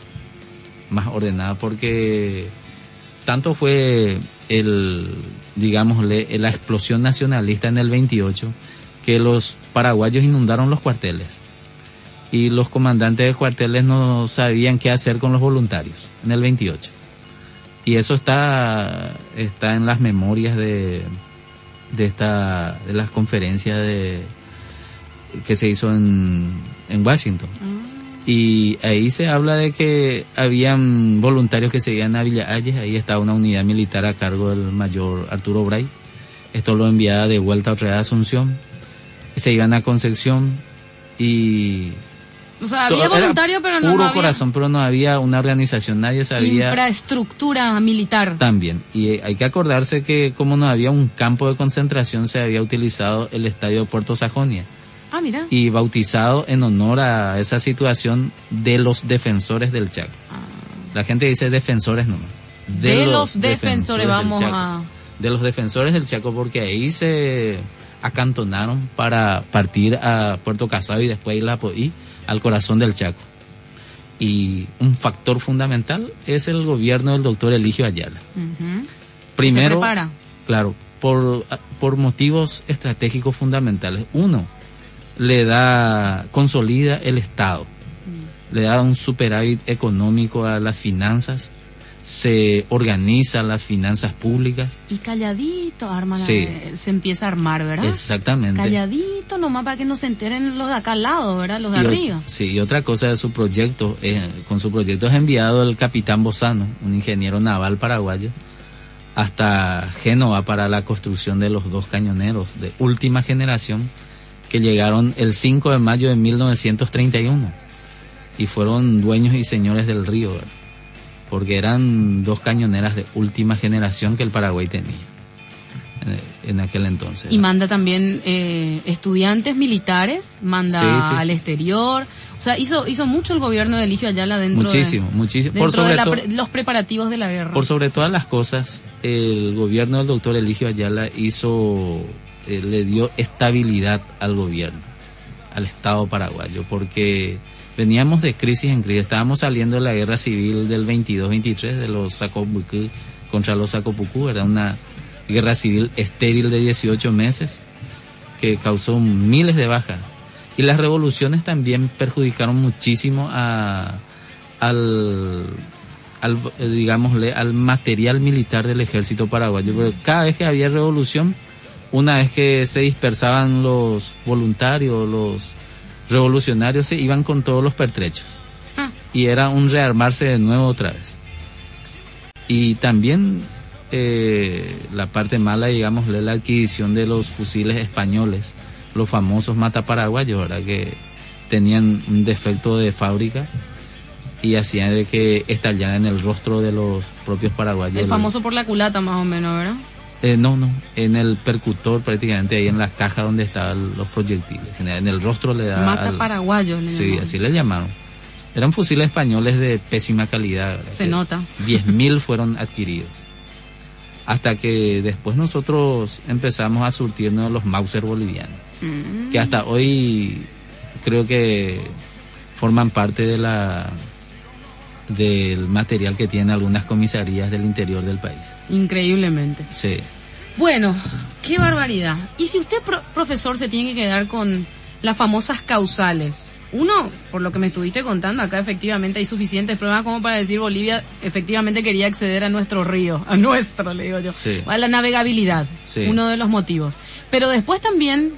S2: Más ordenada porque tanto fue el, digámosle, la explosión nacionalista en el 28, que los paraguayos inundaron los cuarteles y los comandantes de cuarteles no sabían qué hacer con los voluntarios en el 28. Y eso está, está en las memorias de, de, esta, de las conferencias de, que se hizo en, en Washington. Mm. Y ahí se habla de que habían voluntarios que se iban a Villa Ayes, ahí estaba una unidad militar a cargo del mayor Arturo Bray. Esto lo enviaba de vuelta a otra Asunción. Se iban a Concepción y...
S1: O sea, había voluntarios, pero no,
S2: puro
S1: había...
S2: corazón, pero no había una organización, nadie sabía...
S1: Infraestructura militar.
S2: También. Y hay que acordarse que como no había un campo de concentración, se había utilizado el estadio de Puerto Sajonia
S1: Ah, mira.
S2: Y bautizado en honor a esa situación de los defensores del Chaco. Ah. La gente dice defensores no.
S1: De, los, defensores, vamos a...
S2: De los defensores del Chaco, porque ahí se acantonaron para partir a Puerto Casado y después ir a Poí, al corazón del Chaco. Y un factor fundamental es el gobierno del doctor Eligio Ayala. Primero, claro, por, por motivos estratégicos fundamentales. Uno, le da, consolida el Estado, mm. le da un superávit económico a las finanzas, se organizan las finanzas públicas.
S1: Y calladito, arma, se empieza a armar, ¿verdad?
S2: Exactamente.
S1: Calladito nomás para que no se enteren los de acá al lado, ¿verdad? Los de arriba.
S2: Sí, y otra cosa de su proyecto, eh, con su proyecto es enviado el capitán Bozano, un ingeniero naval paraguayo, hasta Génova para la construcción de los dos cañoneros de última generación que llegaron el 5 de mayo de 1931 y fueron dueños y señores del río, porque eran dos cañoneras de última generación que el Paraguay tenía. en, en aquel entonces.
S1: Y manda también eh, estudiantes militares, manda
S2: Sí, sí,
S1: al
S2: sí.
S1: exterior. O sea, hizo, hizo mucho el gobierno de Eligio Ayala dentro
S2: Muchísimo,
S1: de,
S2: muchísimo. Por
S1: dentro de la pre- los preparativos de la guerra.
S2: Por sobre todas las cosas, el gobierno del doctor Eligio Ayala hizo, eh, le dio estabilidad al gobierno, al Estado paraguayo, porque veníamos de crisis en crisis, estábamos saliendo de la guerra civil del 22-23 de los Sacopucú contra los Sacopucú, era una guerra civil estéril de 18 meses que causó miles de bajas. Y las revoluciones también perjudicaron muchísimo a, al, al, eh, al material militar del ejército paraguayo. Porque cada vez que había revolución, una vez que se dispersaban los voluntarios, los revolucionarios, se iban con todos los pertrechos.
S1: Ah.
S2: Y era un rearmarse de nuevo otra vez. Y también eh, la parte mala, digámosle, la adquisición de los fusiles españoles, los famosos mataparaguayos, ¿verdad? Que tenían un defecto de fábrica y hacían de que estallaran en el rostro de los propios paraguayos.
S1: el famoso por la culata, más o menos, ¿verdad?
S2: Eh, no, no, en el percutor prácticamente, ahí en la caja donde estaban los proyectiles. En el, rostro le da...
S1: Mata
S2: al-
S1: paraguayos. le
S2: Sí, así le llamaron. Eran fusiles españoles de pésima calidad.
S1: Se nota.
S2: 10.000 fueron adquiridos. Hasta que después nosotros empezamos a surtirnos los Mauser bolivianos,
S1: Mm.
S2: que hasta hoy creo que forman parte de la del material que tienen algunas comisarías del interior del país.
S1: Increíblemente.
S2: Sí.
S1: Bueno, qué barbaridad. Y si usted, pro- profesor, se tiene que quedar con las famosas causales. Uno, por lo que me estuviste contando, acá efectivamente hay suficientes pruebas como para decir Bolivia efectivamente quería acceder a nuestro río, a nuestro, le digo yo,
S2: Sí.
S1: a la navegabilidad,
S2: Sí.
S1: uno de los motivos. Pero después también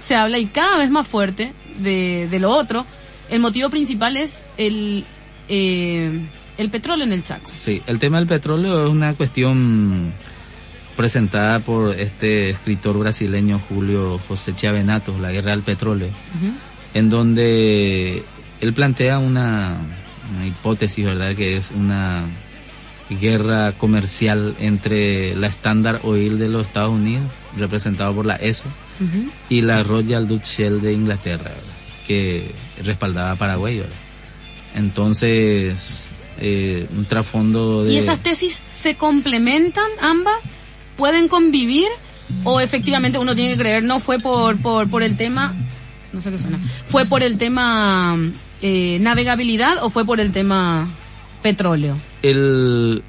S1: se habla y cada vez más fuerte de, de lo otro. El motivo principal es el, eh, el petróleo en el Chaco.
S2: Sí, el tema del petróleo es una cuestión presentada por este escritor brasileño Julio José Chiavenato, La guerra del petróleo, en donde él plantea una, una hipótesis, ¿verdad?, que es una guerra comercial entre la Standard Oil de los Estados Unidos, representado por la ESO, y la Royal Dutch Shell de Inglaterra, ¿verdad? que respaldaba a Paraguay. ¿verdad? Entonces, eh, un trasfondo de...
S1: ¿Y esas tesis se complementan ambas? ¿Pueden convivir? ¿O efectivamente uno tiene que creer, no fue por, por, por el tema, no sé qué suena, fue por el tema eh, navegabilidad o fue por el tema petróleo?
S2: el,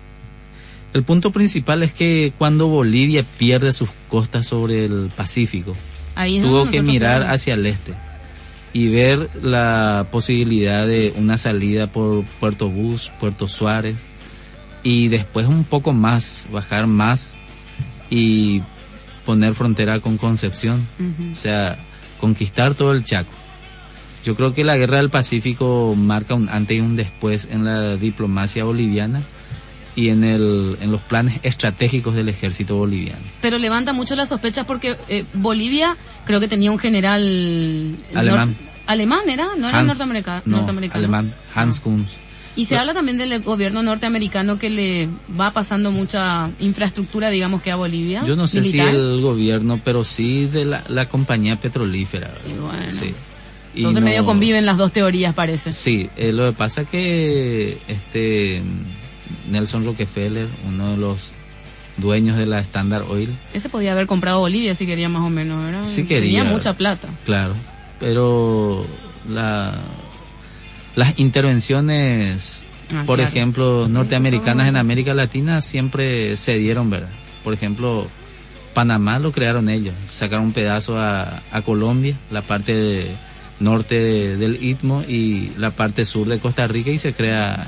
S2: el punto principal es que cuando Bolivia pierde sus costas sobre el Pacífico,
S1: Ahí
S2: tuvo que mirar hacia el este y ver la posibilidad de una salida por Puerto Bus, Puerto Suárez y después un poco más, bajar más y poner frontera con Concepción, o sea, conquistar todo el Chaco. Yo creo que la guerra del Pacífico marca un antes y un después en la diplomacia boliviana y en, el, en los planes estratégicos del ejército boliviano.
S1: Pero levanta mucho las sospechas porque eh, Bolivia creo que tenía un general...
S2: Alemán.
S1: alemán era, no era
S2: Hans-
S1: norteamerica-
S2: no,
S1: norteamericano.
S2: alemán, Hans. Kunz.
S1: Y se habla también del gobierno norteamericano que le va pasando mucha infraestructura, digamos que a Bolivia.
S2: Yo no sé
S1: militar.
S2: si el gobierno, pero sí de la, la compañía petrolífera.
S1: Y bueno.
S2: Sí. Y
S1: Entonces
S2: no-
S1: medio conviven las dos teorías, parece.
S2: Sí, eh, lo que pasa que este Nelson Rockefeller, uno de los dueños de la Standard Oil,
S1: Ese podía haber comprado Bolivia si quería más o menos, ¿verdad?
S2: Sí quería.
S1: Tenía mucha plata.
S2: claro, pero la, las intervenciones,
S1: Ah,
S2: por
S1: claro.
S2: ejemplo, norteamericanas en América Latina siempre se dieron, ¿verdad? Por ejemplo, Panamá lo crearon ellos, sacaron un pedazo a, a Colombia, la parte de- norte de- del Istmo y la parte sur de Costa Rica y se crea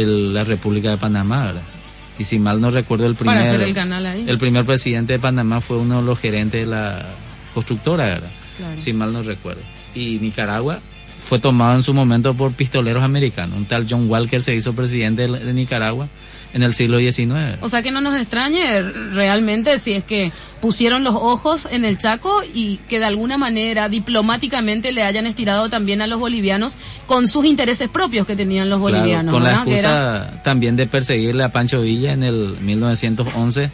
S2: el- la República de Panamá, ¿verdad? Y si mal no recuerdo el primer
S1: Para hacer el canal ahí.
S2: el primer presidente de Panamá fue uno de los gerentes de la constructora, ¿verdad?
S1: Claro.
S2: Si mal no recuerdo. Y Nicaragua fue tomado en su momento por pistoleros americanos. Un tal John Walker se hizo presidente de, de Nicaragua en el siglo XIX.
S1: O sea que no nos extrañe realmente si es que pusieron los ojos en el Chaco y que de alguna manera diplomáticamente le hayan estirado también a los bolivianos con sus intereses propios que tenían los
S2: Claro,
S1: bolivianos.
S2: con la excusa también de perseguirle a Pancho Villa en el 1911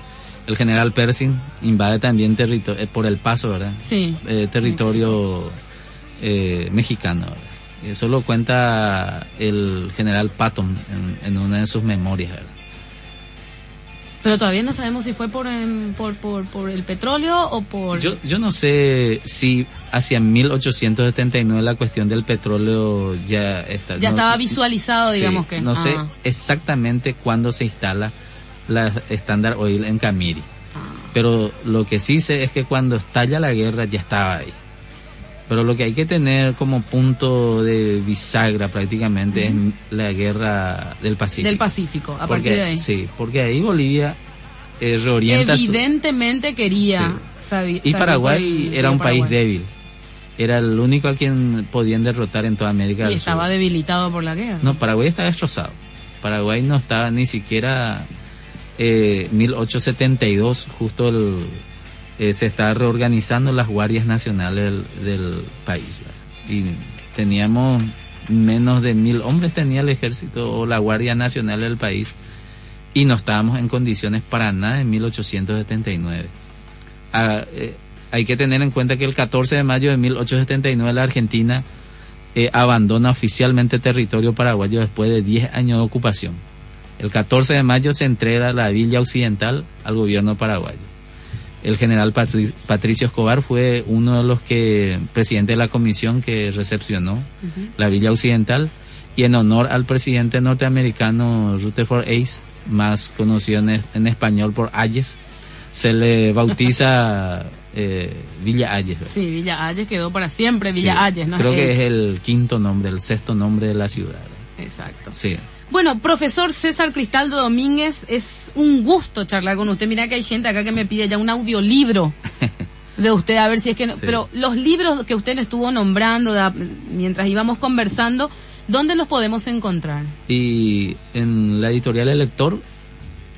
S2: el general Pershing invade también territorio, eh, por el paso, ¿verdad?
S1: Sí.
S2: Eh, territorio eh, mexicano. Eso lo cuenta el general Patton en, en una de sus memorias, ¿verdad?
S1: Pero todavía no sabemos si fue por, em, por, por, por el petróleo o por...
S2: Yo, yo no sé si hacia 1879 la cuestión del petróleo ya está.
S1: ya
S2: no-
S1: estaba visualizado,
S2: Sí,
S1: digamos que...
S2: No sé
S1: Ah,
S2: exactamente cuándo se instala la Standard Oil en Camiri.
S1: ah.
S2: Pero lo que sí sé es que cuando estalla la guerra ya estaba ahí. Pero lo que hay que tener como punto de bisagra prácticamente es la guerra del Pacífico.
S1: Del Pacífico, a
S2: porque,
S1: partir de ahí.
S2: Sí, porque ahí Bolivia eh, reorienta su-
S1: Evidentemente quería... sabi-
S2: y Paraguay era un país débil. Era el único a quien podían derrotar en toda América
S1: Y
S2: del
S1: estaba
S2: Sur.
S1: debilitado por la guerra.
S2: No, Paraguay estaba destrozado. Paraguay no estaba ni siquiera eh, 1872, justo el, eh, se estaba reorganizando las guardias nacionales del, país. Y teníamos menos de mil hombres tenía el ejército o la guardia nacional del país y no estábamos en condiciones para nada en 1879. Ah, eh, hay que tener en cuenta que el 14 de mayo de 1879 la Argentina eh, abandona oficialmente territorio paraguayo después de 10 años de ocupación. El 14 de mayo se entrega la Villa Occidental al gobierno paraguayo. El general Patri- Patricio Escobar fue uno de los que, presidente de la comisión que recepcionó la Villa Occidental y en honor al presidente norteamericano Rutherford Hayes, más conocido en, en español por Hayes, se le bautiza eh, Villa. ¿verdad?
S1: Sí, Villa Ayes quedó para siempre
S2: Sí,
S1: Villa Ayes, ¿no?
S2: Creo que es el quinto nombre, el sexto nombre de la ciudad.
S1: Exacto.
S2: Sí.
S1: Bueno, profesor César Cristaldo Domínguez, es un gusto charlar con usted. Mira que hay gente acá que me pide ya un audiolibro de usted, a ver si es que... no-
S2: Sí.
S1: Pero los libros que usted le estuvo nombrando da- mientras íbamos conversando, ¿dónde los podemos encontrar?
S2: Y en la editorial El Lector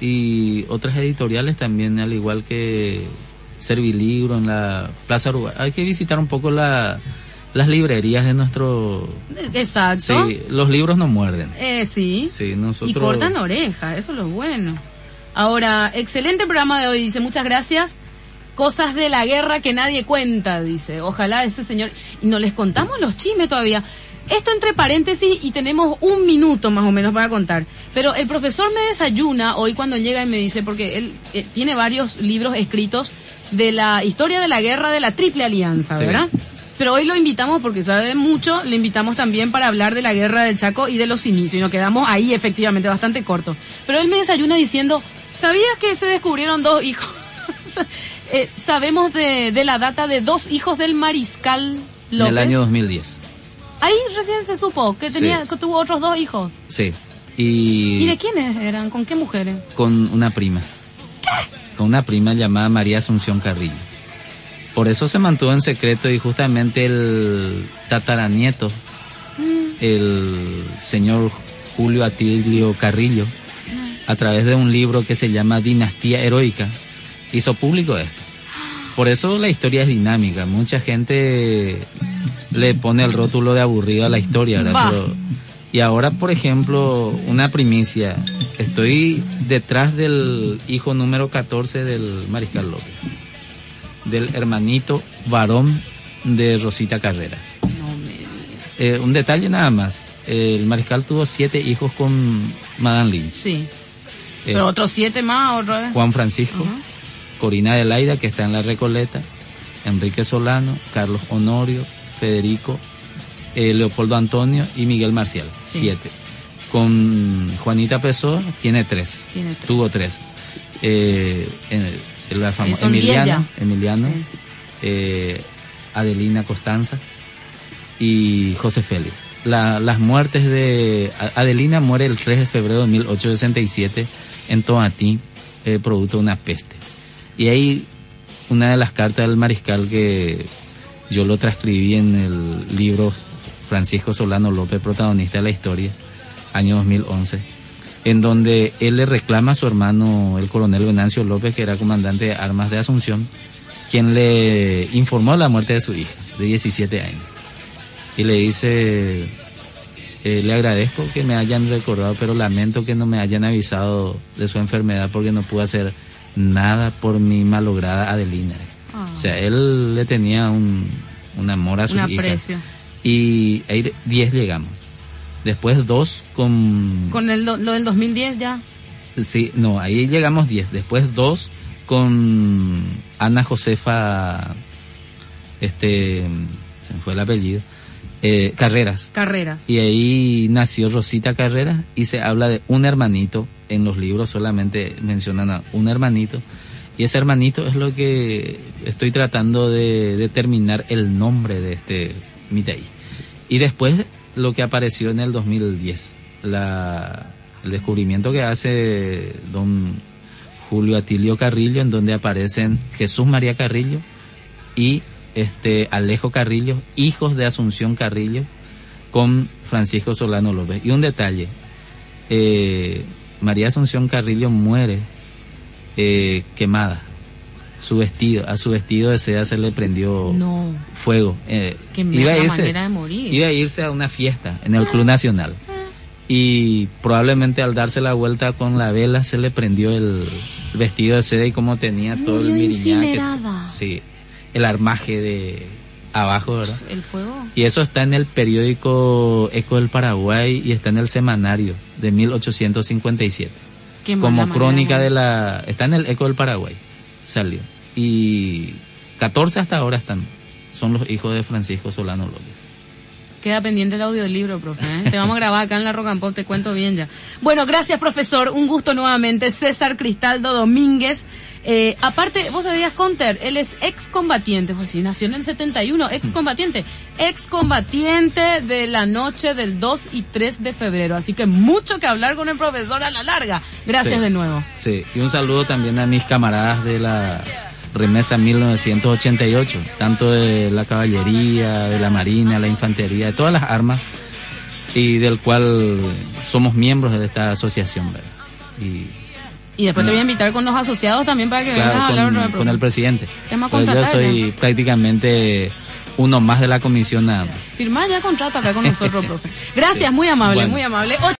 S2: y otras editoriales también, al igual que Servilibro en la Plaza Uruguay. Hay que visitar un poco la, las librerías de nuestro...
S1: Exacto.
S2: Sí, los libros no muerden.
S1: Eh, sí.
S2: Sí, nosotros...
S1: Y cortan orejas, eso es lo bueno. Ahora, excelente programa de hoy, dice, muchas gracias. Cosas de la guerra que nadie cuenta, dice. Ojalá ese señor... Y no les contamos los chismes todavía. Esto entre paréntesis y tenemos un minuto más o menos para contar. Pero el profesor me desayuna hoy cuando llega y me dice, porque él eh, tiene varios libros escritos de la historia de la guerra de la Triple Alianza,
S2: Sí.
S1: ¿verdad? Pero hoy lo invitamos porque sabe mucho, le invitamos también para hablar de la guerra del Chaco y de los inicios. Y nos quedamos ahí efectivamente bastante corto. Pero él me desayuna diciendo, ¿sabías que se descubrieron dos hijos? Eh, sabemos de, de la data de dos hijos del mariscal López.
S2: el año 2010.
S1: Ahí recién se supo que
S2: Sí.
S1: tenía que tuvo otros dos hijos.
S2: Sí. Y,
S1: ¿Y de quiénes eran? ¿Con qué mujeres?
S2: con una prima. Con una prima llamada María Asunción Carrillo. Por eso se mantuvo en secreto y justamente el tataranieto, el señor Julio Atilio Carrillo, a través de un libro que se llama Dinastía Heroica, hizo público esto. Por eso la historia es dinámica. Mucha gente le pone el rótulo de aburrido a la historia. Pero- y ahora, por ejemplo, una primicia. Estoy detrás del hijo número 14 del Mariscal López. Del hermanito varón de Rosita Carreras.
S1: No me digas.
S2: Eh, un detalle nada más. El Mariscal tuvo siete hijos con Madame Lynch.
S1: Sí.
S2: Eh,
S1: Pero otros siete más, vez.
S2: Juan Francisco. Corina Adelaida, que está en la Recoleta, Enrique Solano, Carlos Honorio, Federico, eh, Leopoldo Antonio y Miguel Marcial.
S1: Sí.
S2: Siete. Con Juanita Pessoa tiene tres.
S1: Tiene tres.
S2: Tuvo tres. En- el, la
S1: Eh,
S2: Emiliano. Emiliano
S1: Sí.
S2: eh, Adelina Costanza y José Félix. La- las muertes de Adelina muere el 3 de febrero de 1867 en Tomatí, eh, producto de una peste. Y ahí una de las cartas del mariscal que yo lo transcribí en el libro Francisco Solano López, protagonista de la historia, año 2011, en donde él le reclama a su hermano, el coronel Venancio López, que era comandante de armas de Asunción, quien le informó de la muerte de su hija, de 17 años. Y le dice, eh, le agradezco que me hayan recordado, pero lamento que no me hayan avisado de su enfermedad porque no pude hacer nada por mi malograda Adelina.
S1: Ah.
S2: O sea, él le tenía un, un amor a sus
S1: Un
S2: hijas.
S1: aprecio.
S2: Y ahí 10 llegamos. Después dos con...
S1: Con el, lo del 2010 ya.
S2: Sí, no, ahí llegamos 10. Después dos con Ana Josefa, este, se me fue el apellido, eh, Carreras.
S1: Carreras.
S2: Y ahí nació Rosita Carreras y se habla de un hermanito. En los libros solamente mencionan a un hermanito. Y ese hermanito es lo que estoy tratando de determinar el nombre de este Mitei. Y después lo que apareció en el 2010, la, el descubrimiento que hace don Julio Atilio Carrillo, en donde aparecen Jesús María Carrillo y este Alejo Carrillo, hijos de Asunción Carrillo, con Francisco Solano López. Y un detalle, eh, María Asunción Carrillo muere eh, quemada. Su vestido, a su vestido de seda se le prendió
S1: No.
S2: fuego. Eh,
S1: manera de morir.
S2: iba a irse a una fiesta en el Club Nacional. Y probablemente al darse la vuelta con la vela se le prendió el vestido de seda y como tenía todo el miriñaque. Sí, el armaje de abajo, ¿verdad?
S1: El fuego.
S2: Y eso está en el periódico Eco del Paraguay y está en el semanario de 1857
S1: Qué
S2: como
S1: manera
S2: crónica de la... Está en el Eco del Paraguay, salió. Y 14 hasta ahora están. Son los hijos de Francisco Solano López.
S1: Queda pendiente el audiolibro, profe. ¿eh? Te vamos a grabar acá en la Rock and Pop, te cuento bien ya. Bueno, gracias, profesor. Un gusto nuevamente. César Cristaldo Domínguez. Eh, aparte, vos sabías, Conter, él es excombatiente, pues sí, nació en el 71, excombatiente, excombatiente de la noche del 2 y 3 de febrero. Así que mucho que hablar con el profesor a la larga. Gracias
S2: Sí.
S1: de nuevo.
S2: Sí, y un saludo también a mis camaradas de la remesa 1988, tanto de la caballería, de la marina, la infantería, de todas las armas, y del cual somos miembros de esta asociación, ¿verdad? Y
S1: Y después te voy a invitar con los asociados también para que vengas a
S2: claro,
S1: hablar
S2: con,
S1: otro
S2: con el presidente. Pues yo soy prácticamente uno más de la comisión nada más.
S1: Firmá ya contrato acá con nosotros, profe. Gracias, muy amable,
S2: Bueno.
S1: muy amable.